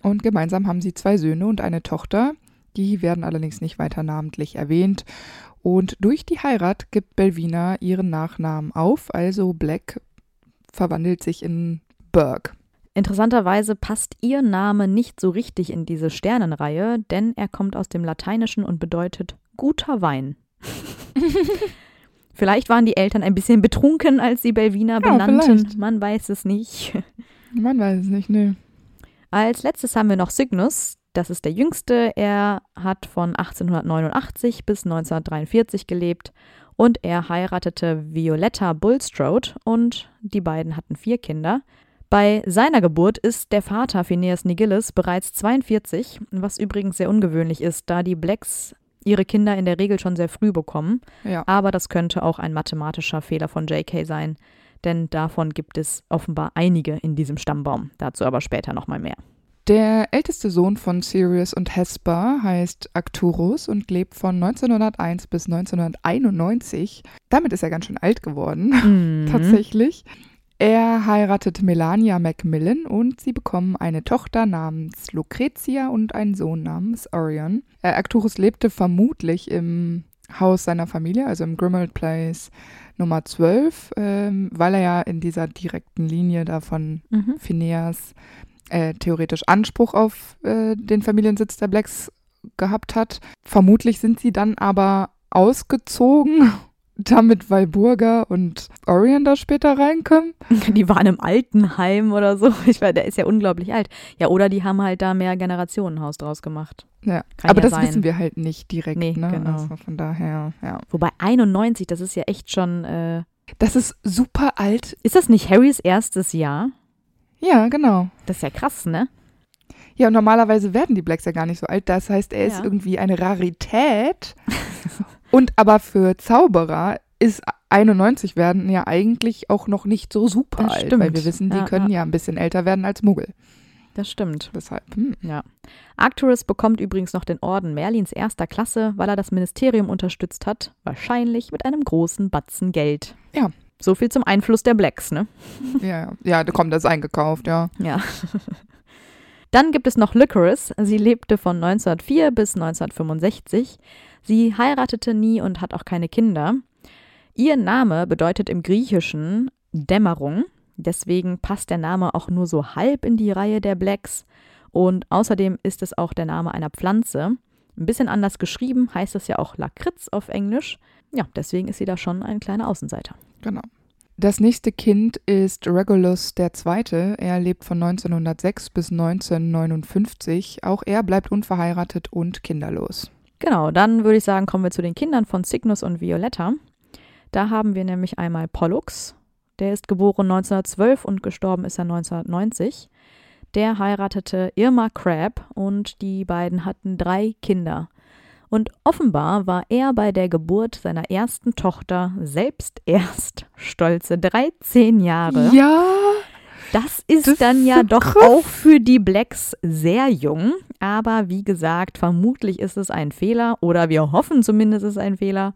und gemeinsam haben sie zwei Söhne und eine Tochter. Die werden allerdings nicht weiter namentlich erwähnt. Und durch die Heirat gibt Belvina ihren Nachnamen auf, also Black verwandelt sich in Burke. Interessanterweise passt ihr Name nicht so richtig in diese Sternenreihe, denn er kommt aus dem Lateinischen und bedeutet guter Wein. vielleicht waren die Eltern ein bisschen betrunken, als sie Belvina Ja, benannten. vielleicht. Man weiß es nicht. Man weiß es nicht, ne. Als letztes haben wir noch Cygnus. Das ist der jüngste. Er hat von 1889 bis 1943 gelebt und er heiratete Violetta Bulstrode und die beiden hatten vier Kinder. Bei seiner Geburt ist der Vater Phineas Nigillis bereits 42, was übrigens sehr ungewöhnlich ist, da die Blacks ihre Kinder in der Regel schon sehr früh bekommen. Ja. Aber das könnte auch ein mathematischer Fehler von JK sein, denn davon gibt es offenbar einige in diesem Stammbaum. Dazu aber später nochmal mehr. Der älteste Sohn von Sirius und Hesper heißt Arcturus und lebt von 1901 bis 1991. Damit ist er ganz schön alt geworden, Mhm. tatsächlich. Er heiratet Melania Macmillan und sie bekommen eine Tochter namens Lucretia und einen Sohn namens Orion. Äh, Arcturus lebte vermutlich im Haus seiner Familie, also im Grimald Place Nummer 12, ähm, weil er ja in dieser direkten Linie da von Mhm. Phineas äh, theoretisch Anspruch auf äh, den Familiensitz der Blacks gehabt hat. Vermutlich sind sie dann aber ausgezogen, damit Walburga und Orion da später reinkommen. Die waren im Altenheim oder so. Ich weiß, der ist ja unglaublich alt. Ja, oder die haben halt da mehr Generationenhaus draus gemacht. Ja, Kann aber ja das sein. wissen wir halt nicht direkt. Nee, ne? genau. Also von daher, ja. Wobei 91, das ist ja echt schon. Äh, Das ist super alt. ist das nicht Harrys erstes Jahr? Ja, genau. Das ist ja krass, ne? Ja, und normalerweise werden die Blacks ja gar nicht so alt. Das heißt, er ist Ja. irgendwie eine Rarität. und aber für Zauberer ist 91 werden ja eigentlich auch noch nicht so super Das alt. stimmt. Weil wir wissen, die Ja, können ja. ein bisschen älter werden als Muggel. Das stimmt. Deshalb, hm. Ja. Arcturus bekommt übrigens noch den Orden Merlins erster Klasse, weil er das Ministerium unterstützt hat. Wahrscheinlich mit einem großen Batzen Geld. Ja. So viel zum Einfluss der Blacks, ne? ja, ja. da kommt das eingekauft, ja. Ja. Dann gibt es noch Licorice. Sie lebte von 1904 bis 1965. Sie heiratete nie und hat auch keine Kinder. Ihr Name bedeutet im Griechischen Dämmerung. Deswegen passt der Name auch nur so halb in die Reihe der Blacks. Und außerdem ist es auch der Name einer Pflanze. Ein bisschen anders geschrieben heißt es ja auch Lakritz auf Englisch. Ja, deswegen ist sie da schon ein kleiner Außenseiter. Genau. Das nächste Kind ist Regulus II. Er lebt von 1906 bis 1959. Auch er bleibt unverheiratet und kinderlos. Genau, dann würde ich sagen, kommen wir zu den Kindern von Cygnus und Violetta. Da haben wir nämlich einmal Pollux. Der ist geboren 1912 und gestorben ist er 1990. Der heiratete Irma Crabb und die beiden hatten drei Kinder. Und offenbar war er bei der Geburt seiner ersten Tochter selbst erst stolze 13 Jahre. Ja, Das ist Das dann ist ja so doch krass. auch für die Blacks sehr jung. Aber wie gesagt, vermutlich ist es ein Fehler oder wir hoffen zumindest, es ist ein Fehler.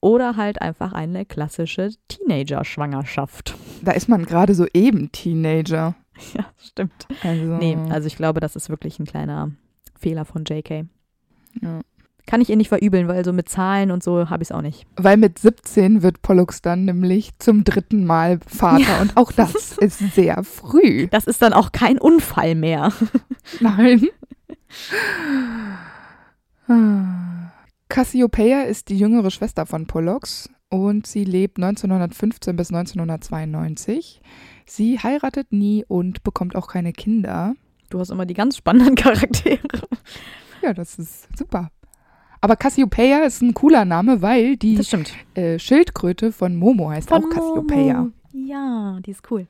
Oder halt einfach eine klassische Teenager-Schwangerschaft. da ist man gerade so eben Teenager. Ja, stimmt. Also, Nee, also ich glaube, das ist wirklich ein kleiner Fehler von JK. ja. Kann ich ihr nicht verübeln, weil so mit Zahlen und so habe ich es auch nicht. Weil mit 17 wird Pollux dann nämlich zum dritten Mal Vater Ja. und auch das ist sehr früh. Das ist dann auch kein Unfall mehr. Nein. Cassiopeia ist die jüngere Schwester von Pollux und sie lebt 1915 bis 1992. Sie heiratet nie und bekommt auch keine Kinder. Du hast immer die ganz spannenden Charaktere. Ja, das ist super. Aber Cassiopeia ist ein cooler Name, weil die äh, Schildkröte von Momo heißt auch Cassiopeia. Momo. Ja, die ist cool.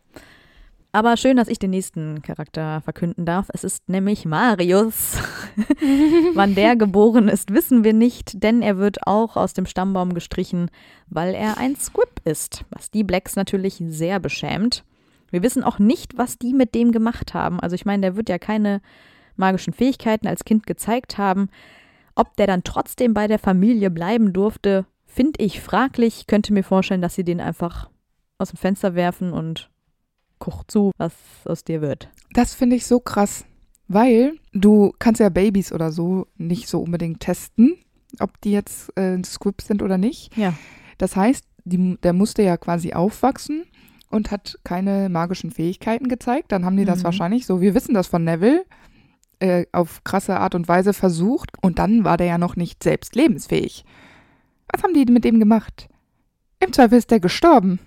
Aber schön, dass ich den nächsten Charakter verkünden darf. Es ist nämlich Marius. Wann der geboren ist, wissen wir nicht, denn er wird auch aus dem Stammbaum gestrichen, weil er ein Squib ist, was die Blacks natürlich sehr beschämt. Wir wissen auch nicht, was die mit dem gemacht haben. Also ich meine, der wird ja keine magischen Fähigkeiten als Kind gezeigt haben. Ob der dann trotzdem bei der Familie bleiben durfte, finde ich fraglich. Könnte mir vorstellen, dass sie den einfach aus dem Fenster werfen und guck zu, was aus dir wird. Das finde ich so krass, weil du kannst ja Babys oder so nicht so unbedingt testen, ob die jetzt äh, Squibs sind oder nicht. Ja. Das heißt, die, der musste ja quasi aufwachsen und hat keine magischen Fähigkeiten gezeigt. Dann haben die das Mhm. wahrscheinlich so, wir wissen das von Neville, äh, auf krasse Art und Weise versucht. Und dann war der ja noch nicht selbst lebensfähig. Was haben die mit dem gemacht? Im Zweifel ist der gestorben.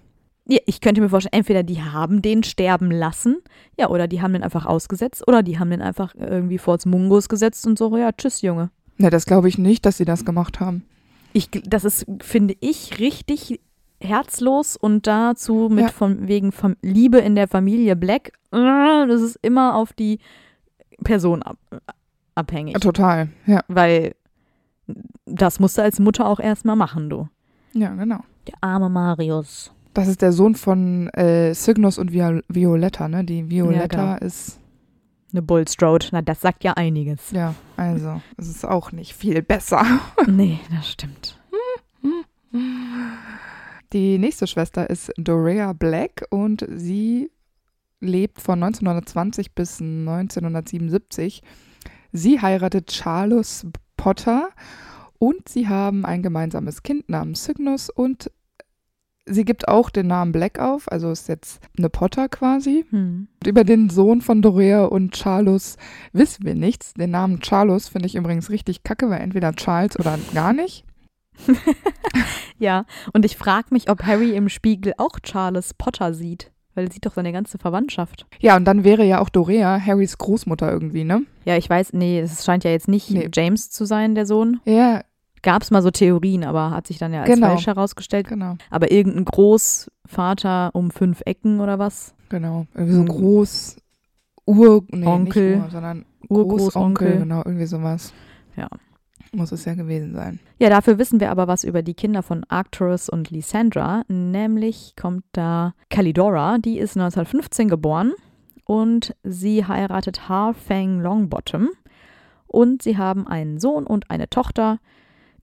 Ja, ich könnte mir vorstellen, entweder die haben den sterben lassen, ja, oder die haben den einfach ausgesetzt, oder die haben den einfach irgendwie vors Mungus gesetzt und so, ja, tschüss, Junge. Ne, das glaube ich nicht, dass sie das gemacht haben. Ich, das ist, finde ich, richtig herzlos und dazu mit Ja. von wegen Fam Liebe in der Familie Black, äh, das ist immer auf die Person ab, abhängig. Total, ja. Weil das musst du als Mutter auch erstmal machen, du. Ja, genau. Der arme Marius. Das ist der Sohn von äh, Cygnus und Viol Violetta, ne? Die Violetta genau. ist, Eine Bullstrode, na, das sagt ja einiges. ja, also, es ist auch nicht viel besser. nee, das stimmt. Die nächste Schwester ist Dorea Black und sie lebt von 1920 bis 1977. Sie heiratet Charles Potter und sie haben ein gemeinsames Kind namens Cygnus und sie gibt auch den Namen Black auf, also ist jetzt eine Potter quasi. Hm. Über den Sohn von Dorea und Charles wissen wir nichts. Den Namen Charles finde ich übrigens richtig kacke, weil entweder Charles oder gar nicht. Ja, und ich frage mich, ob Harry im Spiegel auch Charles Potter sieht. Weil er sieht doch seine ganze Verwandtschaft. Ja, und dann wäre ja auch Dorea Harrys Großmutter irgendwie, ne? Ja, ich weiß, nee, es scheint ja jetzt nicht Nee. James zu sein, der Sohn. Ja, Gab es mal so Theorien, aber hat sich dann ja als Genau. falsch herausgestellt. genau, Aber irgendein Großvater um fünf Ecken oder was? genau. Irgendwie so Ein Groß Ur nee, Onkel. nicht Ur, sondern Urgroßonkel. Großonkel, genau, irgendwie sowas. Ja. Muss es ja gewesen sein. Ja, dafür wissen wir aber was über die Kinder von Arcturus und Lysandra. Nämlich kommt da Calidora, die ist 1915 geboren und sie heiratet Harfang Longbottom. Und sie haben einen Sohn und eine Tochter,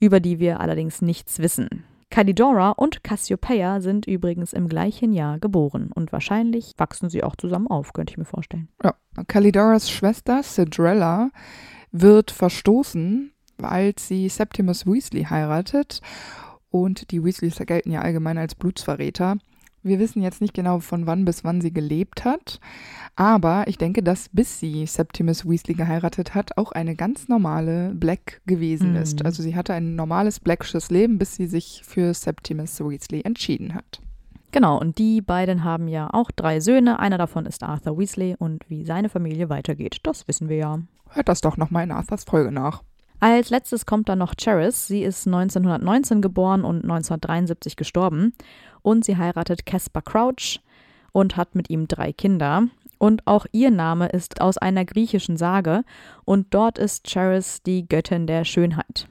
über die wir allerdings nichts wissen. Calidora und Cassiopeia sind übrigens im gleichen Jahr geboren und wahrscheinlich wachsen sie auch zusammen auf, könnte ich mir vorstellen. Ja. Calidoras Schwester Cedrella wird verstoßen, als sie Septimus Weasley heiratet. Und die Weasleys gelten ja allgemein als Blutsverräter. Wir wissen jetzt nicht genau, von wann bis wann sie gelebt hat. Aber ich denke, dass bis sie Septimus Weasley geheiratet hat, auch eine ganz normale Black gewesen Mhm. ist. Also sie hatte ein normales Blacksches Leben, bis sie sich für Septimus Weasley entschieden hat. Genau, und die beiden haben ja auch drei Söhne. Einer davon ist Arthur Weasley und wie seine Familie weitergeht, das wissen wir ja. Hört das doch nochmal in Arthurs Folge nach. Als letztes kommt dann noch Charis. Sie ist 1919 geboren und 1973 gestorben. Und sie heiratet Caspar Crouch und hat mit ihm drei Kinder. Und auch ihr Name ist aus einer griechischen Sage. Und dort ist Charis die Göttin der Schönheit.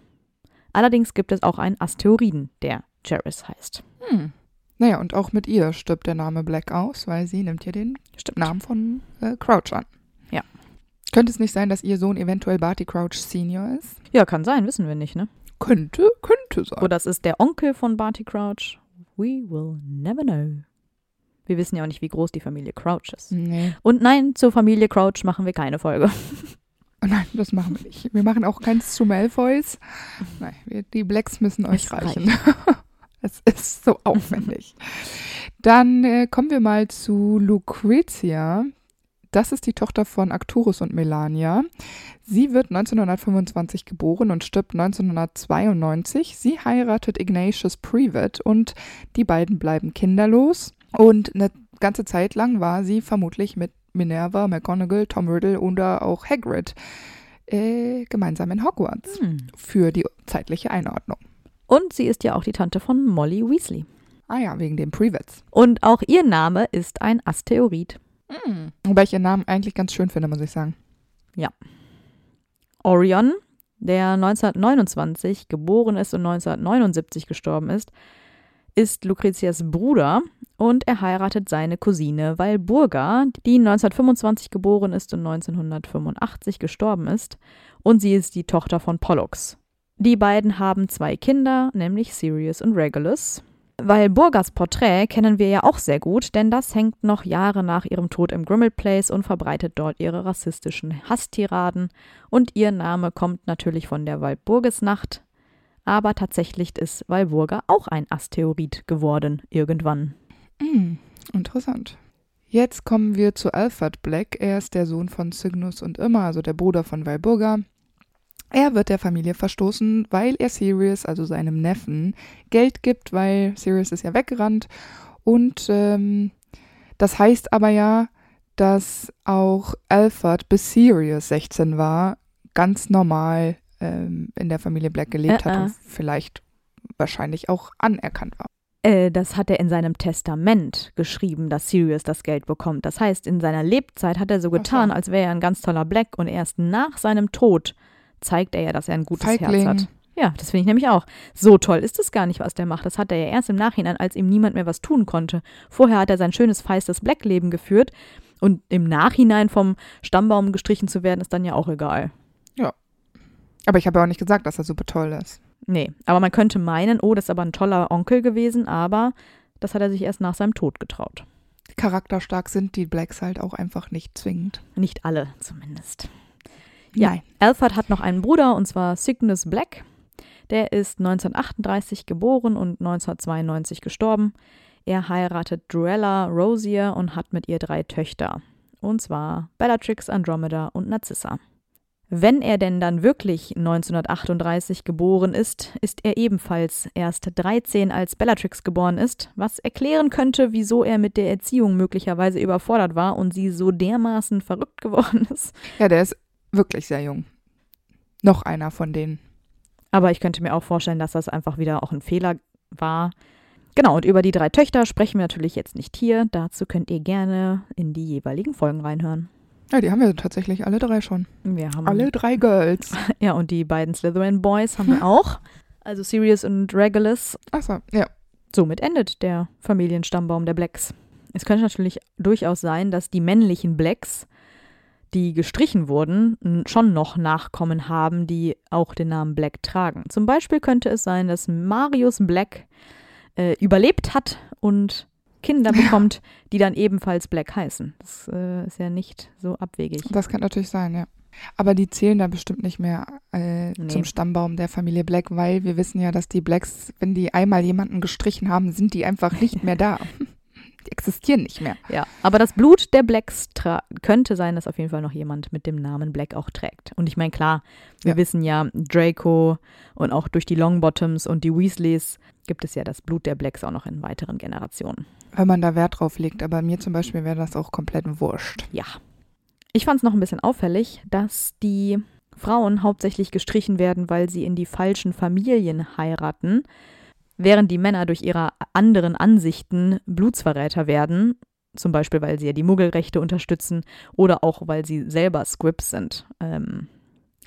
Allerdings gibt es auch einen Asteroiden, der Charis heißt. Hm. Naja, und auch mit ihr stirbt der Name Black aus, weil sie nimmt ja den Stimmt. Namen von äh, Crouch an. Könnte es nicht sein, dass ihr Sohn eventuell Barty Crouch Senior ist? Ja, kann sein, wissen wir nicht, ne? Könnte, könnte sein. Oder es ist der Onkel von Barty Crouch. We will never know. Wir wissen ja auch nicht, wie groß die Familie Crouch ist. Nee, Und nein, zur Familie Crouch machen wir keine Folge. oh nein, das machen wir nicht. Wir machen auch keins zu Malfoys. Nein, wir, die Blacks müssen euch Es reichen. es ist so aufwendig. Dann äh, kommen wir mal zu Lucretia. Das ist die Tochter von Arcturus und Melania. Sie wird 1925 geboren und stirbt 1992. Sie heiratet Ignatius Prevet und die beiden bleiben kinderlos. Und eine ganze Zeit lang war sie vermutlich mit Minerva, McGonagall, Tom Riddle oder auch Hagrid äh, gemeinsam in Hogwarts für die zeitliche Einordnung. Und sie ist ja auch die Tante von Molly Weasley. Ah ja, wegen den Prevets. Und auch ihr Name ist ein Asteroid. Wobei ich ihren Namen eigentlich ganz schön finde, muss ich sagen. Orion, der 1929 geboren ist und 1979 gestorben ist, ist Lucretias Bruder und er heiratet seine Cousine Walburga, die 1925 geboren ist und 1985 gestorben ist. Und sie ist die Tochter von Pollux. Die beiden haben zwei Kinder, nämlich Sirius und Regulus. Walburgas Porträt kennen wir ja auch sehr gut, denn das hängt noch Jahre nach ihrem Tod im Grimmel Place und verbreitet dort ihre rassistischen Hasstiraden. Und ihr Name kommt natürlich von der Walpurgisnacht. Aber tatsächlich ist Walburga auch ein Asteroid geworden, irgendwann. Mm. Interessant. Jetzt kommen wir zu Alfred Black. Er ist der Sohn von Cygnus und Immer, also der Bruder von Walburga. Er wird der Familie verstoßen, weil er Sirius, also seinem Neffen, Geld gibt, weil Sirius ist ja weggerannt. Und ähm, das heißt aber ja, dass auch Alfred bis Sirius 16 war, ganz normal ähm, in der Familie Black gelebt Äh, hat äh. und vielleicht wahrscheinlich auch anerkannt war. Äh, das hat er in seinem Testament geschrieben, dass Sirius das Geld bekommt. Das heißt, in seiner Lebzeit hat er so Ach so. getan, als wäre er ein ganz toller Black und erst nach seinem Tod zeigt er ja, dass er ein gutes Feigling. Herz hat. Ja, das finde ich nämlich auch. So toll ist es gar nicht, was der macht. Das hat er ja erst im Nachhinein, als ihm niemand mehr was tun konnte. Vorher hat er sein schönes, feistes Black-Leben geführt und im Nachhinein vom Stammbaum gestrichen zu werden, ist dann ja auch egal. Aber ich habe ja auch nicht gesagt, dass er super toll ist. Nee, aber man könnte meinen, oh, das ist aber ein toller Onkel gewesen, aber das hat er sich erst nach seinem Tod getraut. Charakterstark sind die Blacks halt auch einfach nicht zwingend. Nicht alle zumindest. Ja. Alfred hat noch einen Bruder und zwar Cygnus Black. Der ist 1938 geboren und 1992 gestorben. Er heiratet Druella Rosier und hat mit ihr drei Töchter. Und zwar Bellatrix, Andromeda und Narcissa. Wenn er denn dann wirklich 1938 geboren ist, ist er ebenfalls erst 13, als Bellatrix geboren ist, was erklären könnte, wieso er mit der Erziehung möglicherweise überfordert war und sie so dermaßen verrückt geworden ist. Ja, der ist wirklich sehr jung. Noch einer von denen. Aber ich könnte mir auch vorstellen, dass das einfach wieder auch ein Fehler war. Genau, und über die drei Töchter sprechen wir natürlich jetzt nicht hier. Dazu könnt ihr gerne in die jeweiligen Folgen reinhören. Ja, die haben wir tatsächlich alle drei schon. Wir haben Alle drei Girls. ja und die beiden Slytherin Boys haben wir auch. Also Sirius und Regulus. Achso, ja. Somit endet der Familienstammbaum der Blacks. Es könnte natürlich durchaus sein, dass die männlichen Blacks, die gestrichen wurden, schon noch Nachkommen haben, die auch den Namen Black tragen. Zum Beispiel könnte es sein, dass Marius Black äh, überlebt hat und Kinder bekommt, die dann ebenfalls Black heißen. Das äh, ist ja nicht so abwegig. Das kann natürlich sein, ja. Aber die zählen da bestimmt nicht mehr äh, Nee. zum Stammbaum der Familie Black, weil wir wissen ja, dass die Blacks, wenn die einmal jemanden gestrichen haben, sind die einfach nicht mehr da. Existieren nicht mehr. Ja, aber das Blut der Blacks könnte sein, dass auf jeden Fall noch jemand mit dem Namen Black auch trägt. Und ich meine, klar, wir Ja. wissen ja, Draco und auch durch die Longbottoms und die Weasleys gibt es ja das Blut der Blacks auch noch in weiteren Generationen. Wenn man da Wert drauf legt. Aber mir zum Beispiel wäre das auch komplett wurscht. Ja. Ich fand es noch ein bisschen auffällig, dass die Frauen hauptsächlich gestrichen werden, weil sie in die falschen Familien heiraten, während die Männer durch ihre anderen Ansichten Blutsverräter werden, zum Beispiel weil sie ja die Muggelrechte unterstützen oder auch weil sie selber Scripts sind. Ähm,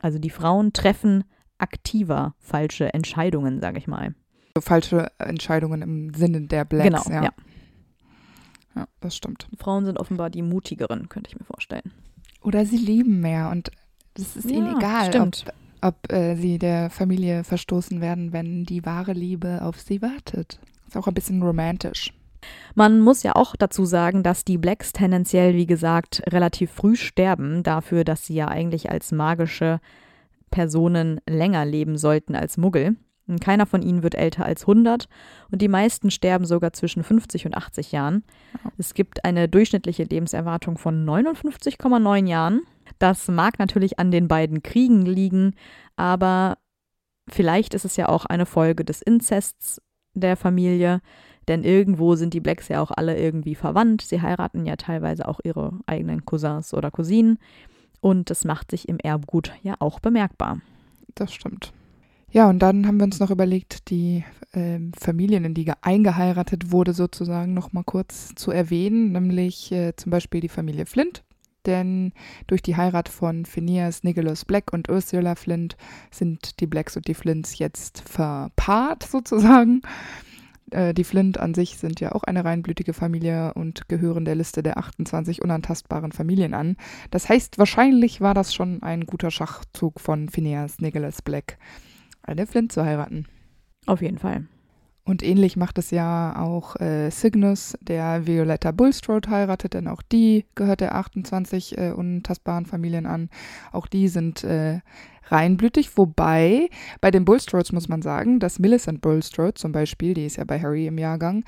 also die Frauen treffen aktiver falsche Entscheidungen, sage ich mal. So falsche Entscheidungen im Sinne der Blacks. genau, ja. ja. ja, das stimmt. Frauen sind offenbar die mutigeren, könnte ich mir vorstellen. Oder sie lieben mehr und es ist ihnen Ja, egal, stimmt. ob, ob äh, sie der Familie verstoßen werden, wenn die wahre Liebe auf sie wartet. Ist auch ein bisschen romantisch. Man muss ja auch dazu sagen, dass die Blacks tendenziell, wie gesagt, relativ früh sterben, dafür, dass sie ja eigentlich als magische Personen länger leben sollten als Muggel. Und Keiner von ihnen wird älter als 100 und die meisten sterben sogar zwischen 50 und 80 Jahren. Es gibt eine durchschnittliche Lebenserwartung von 59,9 Jahren. Das mag natürlich an den beiden Kriegen liegen, aber vielleicht ist es ja auch eine Folge des Inzests der Familie. Denn irgendwo sind die Blacks ja auch alle irgendwie verwandt. Sie heiraten ja teilweise auch ihre eigenen Cousins oder Cousinen. Und das macht sich im Erbgut ja auch bemerkbar. Das stimmt. Ja, und dann haben wir uns noch überlegt, die ähm, Familien, in die ge- eingeheiratet wurde, sozusagen noch mal kurz zu erwähnen, nämlich äh, zum Beispiel die Familie Flint. Denn durch die Heirat von Phineas Nicholas Black und Ursula Flint sind die Blacks und die Flints jetzt verpaart sozusagen. Äh, die Flint an sich sind ja auch eine reinblütige Familie und gehören der Liste der 28 unantastbaren Familien an. Das heißt, wahrscheinlich war das schon ein guter Schachzug von Phineas Nicholas Black, eine Flint zu heiraten. Auf jeden Fall. Und ähnlich macht es ja auch äh, Cygnus, der Violetta Bulstrode heiratet, denn auch die gehört der 28 äh, untastbaren Familien an. Auch die sind äh, reinblütig, wobei bei den Bulstrodes muss man sagen, dass Millicent Bulstrode zum Beispiel, die ist ja bei Harry im Jahrgang,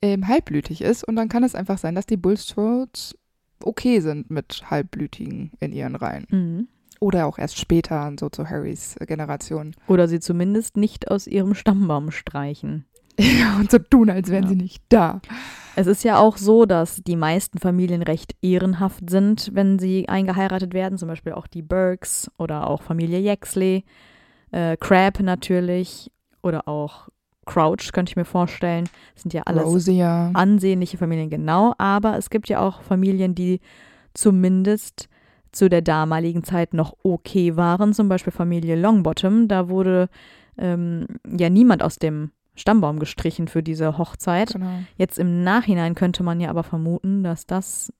ähm, halbblütig ist. Und dann kann es einfach sein, dass die Bulstrodes okay sind mit Halbblütigen in ihren Reihen. Mhm. Oder auch erst später, so zu Harrys Generation. Oder sie zumindest nicht aus ihrem Stammbaum streichen. Ja, und so tun, als wären Ja. sie nicht da. Es ist ja auch so, dass die meisten Familien recht ehrenhaft sind, wenn sie eingeheiratet werden. Zum Beispiel auch die Burkes oder auch Familie Yaxley, äh, Crab natürlich oder auch Crouch, könnte ich mir vorstellen. Das sind ja alles Rosia. ansehnliche Familien, genau. Aber es gibt ja auch Familien, die zumindest zu der damaligen Zeit noch okay waren. Zum Beispiel Familie Longbottom. Da wurde ähm, ja niemand aus dem Stammbaum gestrichen für diese Hochzeit. Genau. Jetzt im Nachhinein könnte man ja aber vermuten, dass das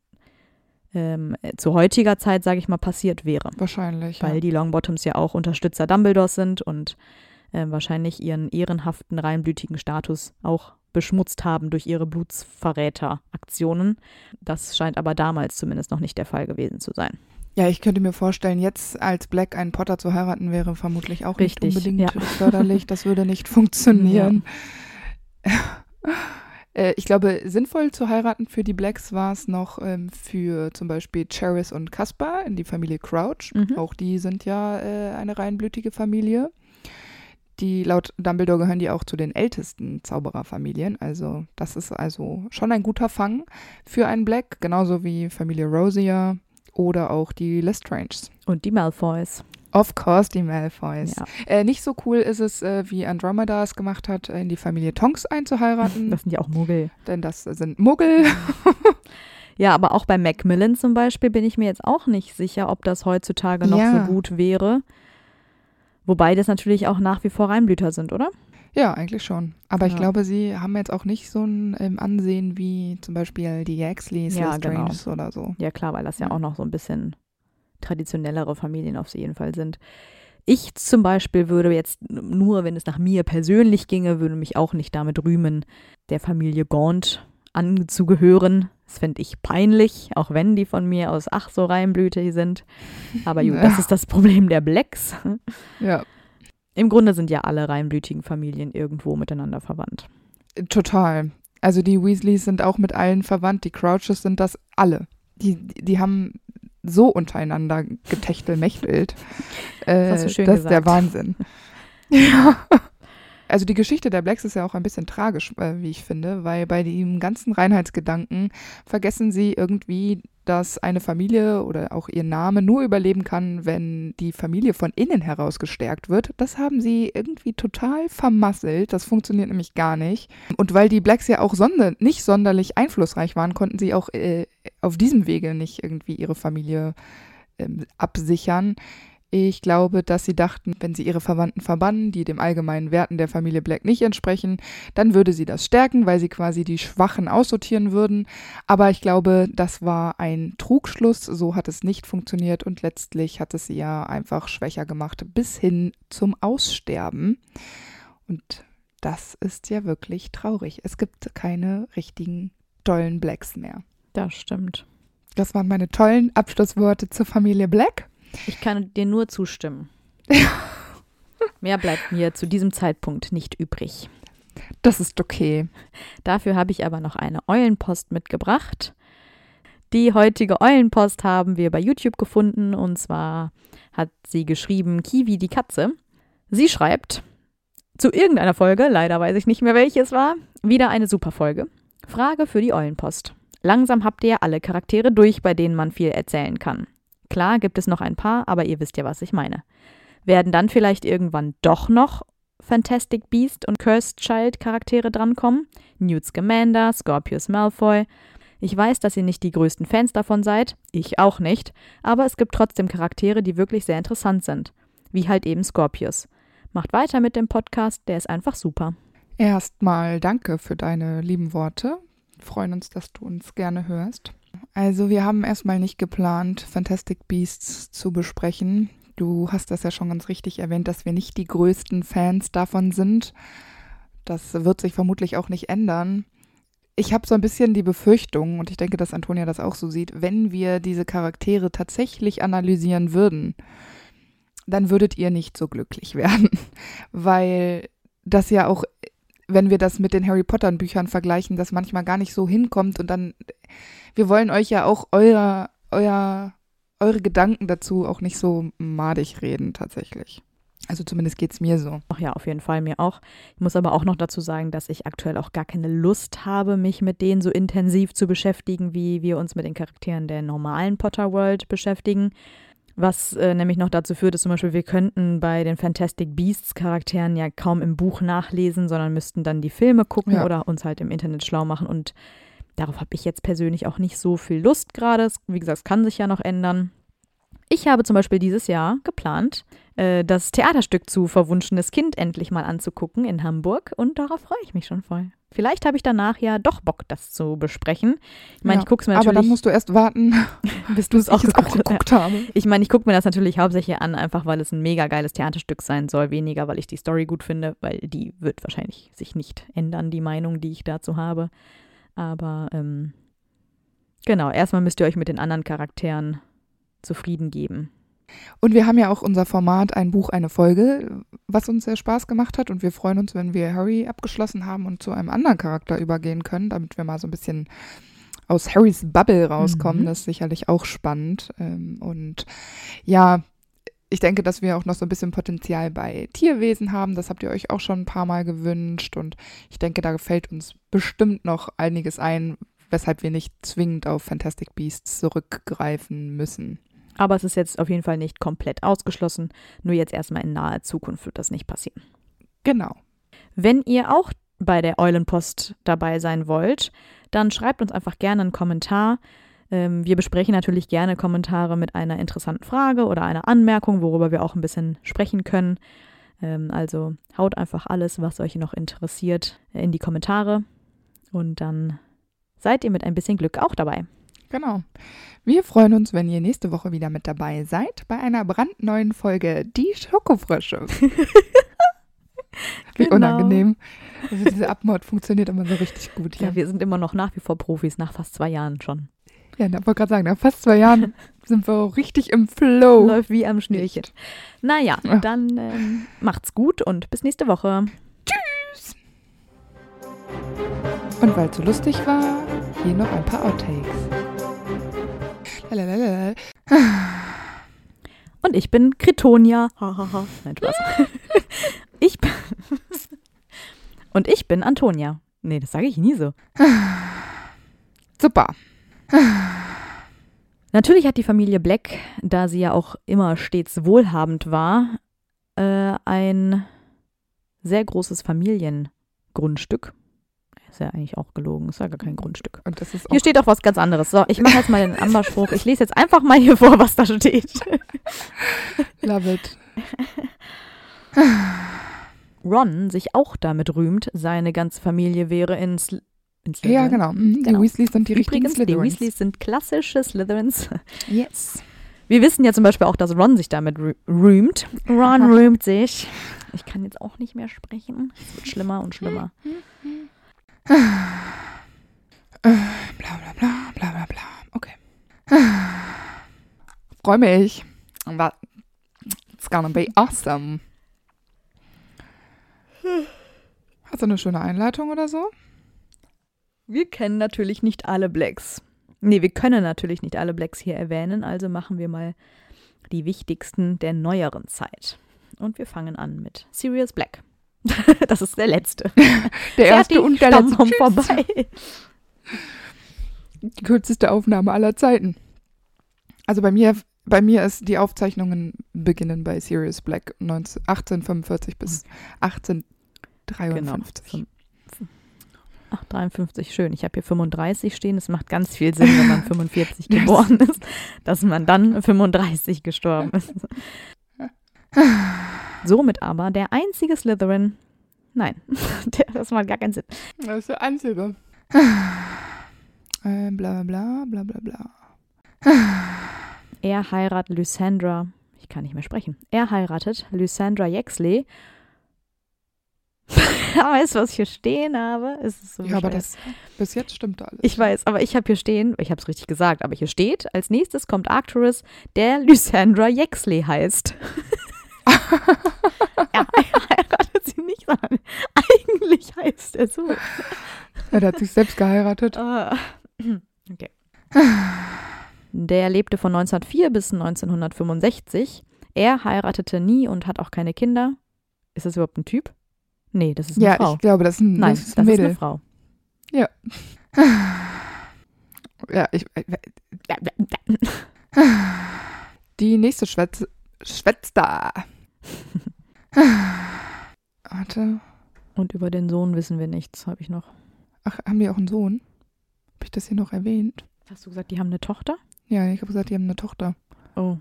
ähm, zu heutiger Zeit, sage ich mal, passiert wäre. Wahrscheinlich. Weil ja. die Longbottoms ja auch Unterstützer Dumbledores sind und äh, wahrscheinlich ihren ehrenhaften, reinblütigen Status auch beschmutzt haben durch ihre Blutsverräteraktionen. Das scheint aber damals zumindest noch nicht der Fall gewesen zu sein. Ja, ich könnte mir vorstellen, jetzt als Black einen Potter zu heiraten, wäre vermutlich auch Richtig, nicht unbedingt ja. förderlich. Das würde nicht funktionieren. Äh, Ich glaube, sinnvoll zu heiraten für die Blacks war es noch ähm, für zum Beispiel Charis und Caspar in die Familie Crouch. Mhm. Auch die sind ja äh, eine reinblütige Familie. Die laut Dumbledore gehören die auch zu den ältesten Zaubererfamilien. Also das ist also schon ein guter Fang für einen Black, genauso wie Familie Rosier oder auch die Lestranges. Und die Malfoys. Of course, die Malfoys. Ja. Äh, nicht so cool ist es, äh, wie Andromeda es gemacht hat, in die Familie Tonks einzuheiraten, Das sind ja auch Muggel. denn das sind Muggel. Ja, aber auch bei Macmillan zum Beispiel bin ich mir jetzt auch nicht sicher, ob das heutzutage noch Ja. so gut wäre. Wobei das natürlich auch nach wie vor Reinblüter sind, oder? Ja, eigentlich schon. Aber ich Ja. glaube, sie haben jetzt auch nicht so ein ähm, Ansehen wie zum Beispiel die Yaxleys, Ja, Lestranges oder so. Ja, klar, weil das ja Ja. auch noch so ein bisschen traditionellere Familien auf jeden Fall sind. Ich zum Beispiel würde jetzt nur, wenn es nach mir persönlich ginge, würde mich auch nicht damit rühmen, der Familie Gaunt anzugehören. Das fände ich peinlich, auch wenn die von mir aus ach so reinblütig sind. Aber gut, das Ja. ist das Problem der Blacks. Ja, Im Grunde sind ja alle reinblütigen Familien irgendwo miteinander verwandt. total. Also die Weasleys sind auch mit allen verwandt, die Crouches sind das alle. Die, die haben so untereinander getechtelmächtelt. Äh, hast du schön das ist der gesagt. Wahnsinn. ja. Also die Geschichte der Blacks ist ja auch ein bisschen tragisch, äh, wie ich finde, weil bei dem ganzen Reinheitsgedanken vergessen sie irgendwie, dass eine Familie oder auch ihr Name nur überleben kann, wenn die Familie von innen heraus gestärkt wird. Das haben sie irgendwie total vermasselt. Das funktioniert nämlich gar nicht. Und weil die Blacks ja auch sonder nicht sonderlich einflussreich waren, konnten sie auch äh, auf diesem Wege nicht irgendwie ihre Familie ähm, absichern. Ich glaube, dass sie dachten, wenn sie ihre Verwandten verbannen, die dem allgemeinen Werten der Familie Black nicht entsprechen, dann würde sie das stärken, weil sie quasi die Schwachen aussortieren würden. Aber ich glaube, das war ein Trugschluss. So hat es nicht funktioniert und letztlich hat es sie ja einfach schwächer gemacht, bis hin zum Aussterben. Und das ist ja wirklich traurig. Es gibt keine richtigen tollen Blacks mehr. Das stimmt. Das waren meine tollen Abschlussworte zur Familie Black. Ich kann dir nur zustimmen. Mehr bleibt mir zu diesem Zeitpunkt nicht übrig. Das ist okay. Dafür habe ich aber noch eine Eulenpost mitgebracht. Die heutige Eulenpost haben wir bei YouTube gefunden und zwar hat sie geschrieben Kiwi die Katze. Sie schreibt zu irgendeiner Folge, leider weiß ich nicht mehr welche es war, wieder eine super Folge. Frage für die Eulenpost. Langsam habt ihr alle Charaktere durch, bei denen man viel erzählen kann. Klar gibt es noch ein paar, aber ihr wisst ja, was ich meine. Werden dann vielleicht irgendwann doch noch Fantastic Beast und Cursed Child Charaktere drankommen? Newt Scamander, Scorpius Malfoy. Ich weiß, dass ihr nicht die größten Fans davon seid, ich auch nicht, aber es gibt trotzdem Charaktere, die wirklich sehr interessant sind. Wie halt eben Scorpius. Macht weiter mit dem Podcast, der ist einfach super. Erstmal danke für deine lieben Worte. Wir freuen uns, dass du uns gerne hörst. Also wir haben erstmal nicht geplant, Fantastic Beasts zu besprechen. Du hast das ja schon ganz richtig erwähnt, dass wir nicht die größten Fans davon sind. Das wird sich vermutlich auch nicht ändern. Ich habe so ein bisschen die Befürchtung, und ich denke, dass Antonia das auch so sieht, wenn wir diese Charaktere tatsächlich analysieren würden, dann würdet ihr nicht so glücklich werden, weil das ja auch, wenn wir das mit den Harry Potter Büchern vergleichen, das manchmal gar nicht so hinkommt und dann, wir wollen euch ja auch euer, euer, eure Gedanken dazu auch nicht so madig reden tatsächlich. Also zumindest geht es mir so. Ach ja, auf jeden Fall mir auch. Ich muss aber auch noch dazu sagen, dass ich aktuell auch gar keine Lust habe, mich mit denen so intensiv zu beschäftigen, wie wir uns mit den Charakteren der normalen Potter World beschäftigen. Was äh, nämlich noch dazu führt, dass zum Beispiel wir könnten bei den Fantastic Beasts Charakteren ja kaum im Buch nachlesen, sondern müssten dann die Filme gucken ja. oder uns halt im Internet schlau machen. Und darauf habe ich jetzt persönlich auch nicht so viel Lust gerade. Wie gesagt, es kann sich ja noch ändern. Ich habe zum Beispiel dieses Jahr geplant, äh, das Theaterstück zu Verwunschenes Kind endlich mal anzugucken in Hamburg und darauf freue ich mich schon voll. Vielleicht habe ich danach ja doch Bock, das zu besprechen. Ich meine, ja, ich gucke es mir natürlich. Aber dann musst du erst warten, bis du es auch, auch geguckt habe. Ich meine, ich gucke mir das natürlich hauptsächlich an, einfach weil es ein mega geiles Theaterstück sein soll. Weniger, weil ich die Story gut finde, weil die wird wahrscheinlich sich nicht ändern, die Meinung, die ich dazu habe. Aber ähm, genau, erstmal müsst ihr euch mit den anderen Charakteren zufrieden geben. Und wir haben ja auch unser Format Ein Buch, eine Folge, was uns sehr Spaß gemacht hat. Und wir freuen uns, wenn wir Harry abgeschlossen haben und zu einem anderen Charakter übergehen können, damit wir mal so ein bisschen aus Harrys Bubble rauskommen. Mhm. Das ist sicherlich auch spannend. Ähm, und ja, ich denke, dass wir auch noch so ein bisschen Potenzial bei Tierwesen haben. Das habt ihr euch auch schon ein paar Mal gewünscht. Und ich denke, da fällt uns bestimmt noch einiges ein, weshalb wir nicht zwingend auf Fantastic Beasts zurückgreifen müssen. Aber es ist jetzt auf jeden Fall nicht komplett ausgeschlossen. Nur jetzt erstmal in naher Zukunft wird das nicht passieren. Genau. Wenn ihr auch bei der Eulenpost dabei sein wollt, dann schreibt uns einfach gerne einen Kommentar. Ähm, wir besprechen natürlich gerne Kommentare mit einer interessanten Frage oder einer Anmerkung, worüber wir auch ein bisschen sprechen können. Ähm, also haut einfach alles, was euch noch interessiert, in die Kommentare. Und dann seid ihr mit ein bisschen Glück auch dabei. Genau. Wir freuen uns, wenn ihr nächste Woche wieder mit dabei seid bei einer brandneuen Folge Die Schokofrösche. Wie genau. unangenehm. Also diese Abmord funktioniert immer so richtig gut. Ja. ja, wir sind immer noch nach wie vor Profis, nach fast zwei Jahren schon. Ja, ich wollte gerade sagen, nach fast zwei Jahren sind wir auch richtig im Flow. Läuft wie am Schnürchen. Naja, ja. dann ähm, macht's gut und bis nächste Woche. Tschüss. Und weil es so lustig war, hier noch ein paar Outtakes. Und ich bin Kritonia. Nein, Spaß. ich bin Und ich bin Antonia. Nee, das sage ich nie so. Super. Natürlich hat die Familie Black, da sie ja auch immer stets wohlhabend war, äh, ein sehr großes Familiengrundstück. Ist ja eigentlich auch gelogen, ist ja gar kein Grundstück. hier steht auch was ganz anderes. So, ich mache jetzt mal den Amberspruch. Ich lese jetzt einfach mal hier vor, was da steht. Love it. Ron sich auch damit rühmt, seine ganze Familie wäre in, Sl in Slytherin. Ja, genau. Mhm. genau. Die Weasleys sind die Übrigens, richtigen Slytherins. Die Weasleys sind klassische Slytherins. Yes. Wir wissen ja zum Beispiel auch, dass Ron sich damit rühmt. Ron rühmt sich. Ich kann jetzt auch nicht mehr sprechen. Es wird schlimmer und schlimmer. Bla bla bla bla bla bla. Okay. Freue mich. It's gonna be awesome. Hast du eine schöne Einleitung oder so? Wir kennen natürlich nicht alle Blacks. Nee, wir können natürlich nicht alle Blacks hier erwähnen, also machen wir mal die wichtigsten der neueren Zeit. Und wir fangen an mit Sirius Black. das ist der letzte. Der erste Fertig, und der letzte. vorbei. Die kürzeste Aufnahme aller Zeiten. Also bei mir, bei mir ist die Aufzeichnungen beginnen bei Sirius Black 19, 1845 bis 1853. Genau. Ach, 53, schön. Ich habe hier 35 stehen. Es macht ganz viel Sinn, wenn man 45 geboren ist, dass man dann 35 gestorben ist. Somit aber der einzige Slytherin. Nein, das macht gar keinen Sinn. Das ist der einzige. äh, bla bla bla bla bla. Er heiratet Lysandra. Ich kann nicht mehr sprechen. Er heiratet Lysandra Yaxley. Aber weißt du, was ich hier stehen habe? Es ist so Ja, aber das bis jetzt stimmt alles. Ich weiß, aber ich habe hier stehen, ich habe es richtig gesagt, aber hier steht, als nächstes kommt Arcturus, der Lysandra Yaxley heißt. er heiratet sie nicht, sondern eigentlich heißt er so. Ja, der hat sich selbst geheiratet. Ah, okay. Der lebte von 1904 bis 1965. Er heiratete nie und hat auch keine Kinder. Ist das überhaupt ein Typ? Nee, das ist eine Ja, Frau. ich glaube, das ist ein, Nein, das ist ein das ist eine Frau. Ja, ich, die nächste Schwätz, Schwätzda. Warte. Und über den Sohn wissen wir nichts, habe ich noch. Ach, haben die auch einen Sohn? Habe ich das hier noch erwähnt? Hast du gesagt, die haben eine Tochter? Ja, ich habe gesagt, die haben eine Tochter. Oh.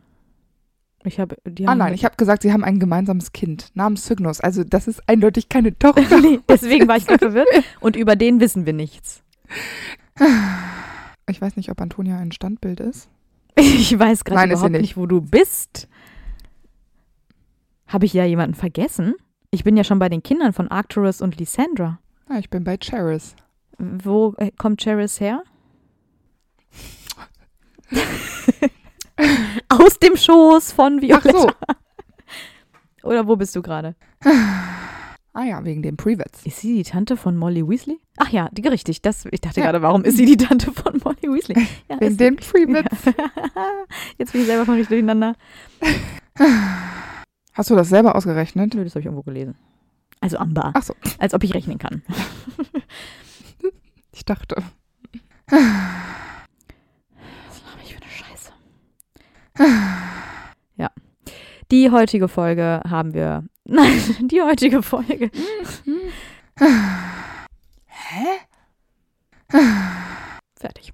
Ich habe, die Ah nein, ich habe gesagt, sie haben ein gemeinsames Kind namens Cygnus. Also das ist eindeutig keine Tochter. nee, deswegen war ich gerade verwirrt. Und über den wissen wir nichts. Ich weiß nicht, ob Antonia ein Standbild ist. Ich weiß gerade überhaupt nicht. nicht, wo du bist. Habe ich ja jemanden vergessen? Ich bin ja schon bei den Kindern von Arcturus und Lysandra. Ah, ich bin bei Charis. Wo äh, kommt Charis her? Aus dem Schoß von Ach Violetta. so. Oder wo bist du gerade? Ah ja, wegen dem Prevets. Ist sie die Tante von Molly Weasley? Ach ja, die, richtig. Das, ich dachte Ja. gerade, warum ist sie die Tante von Molly Weasley? Ja, Wegen ist den Prevets. Jetzt bin ich selber völlig durcheinander. Hast du das selber ausgerechnet? Nö, das habe ich irgendwo gelesen. Also am Bar. Ach so, Als ob ich rechnen kann. ich dachte. Was mache ich für eine Scheiße? Ja. Die heutige Folge haben wir. Nein, die heutige Folge. Hä? Fertig.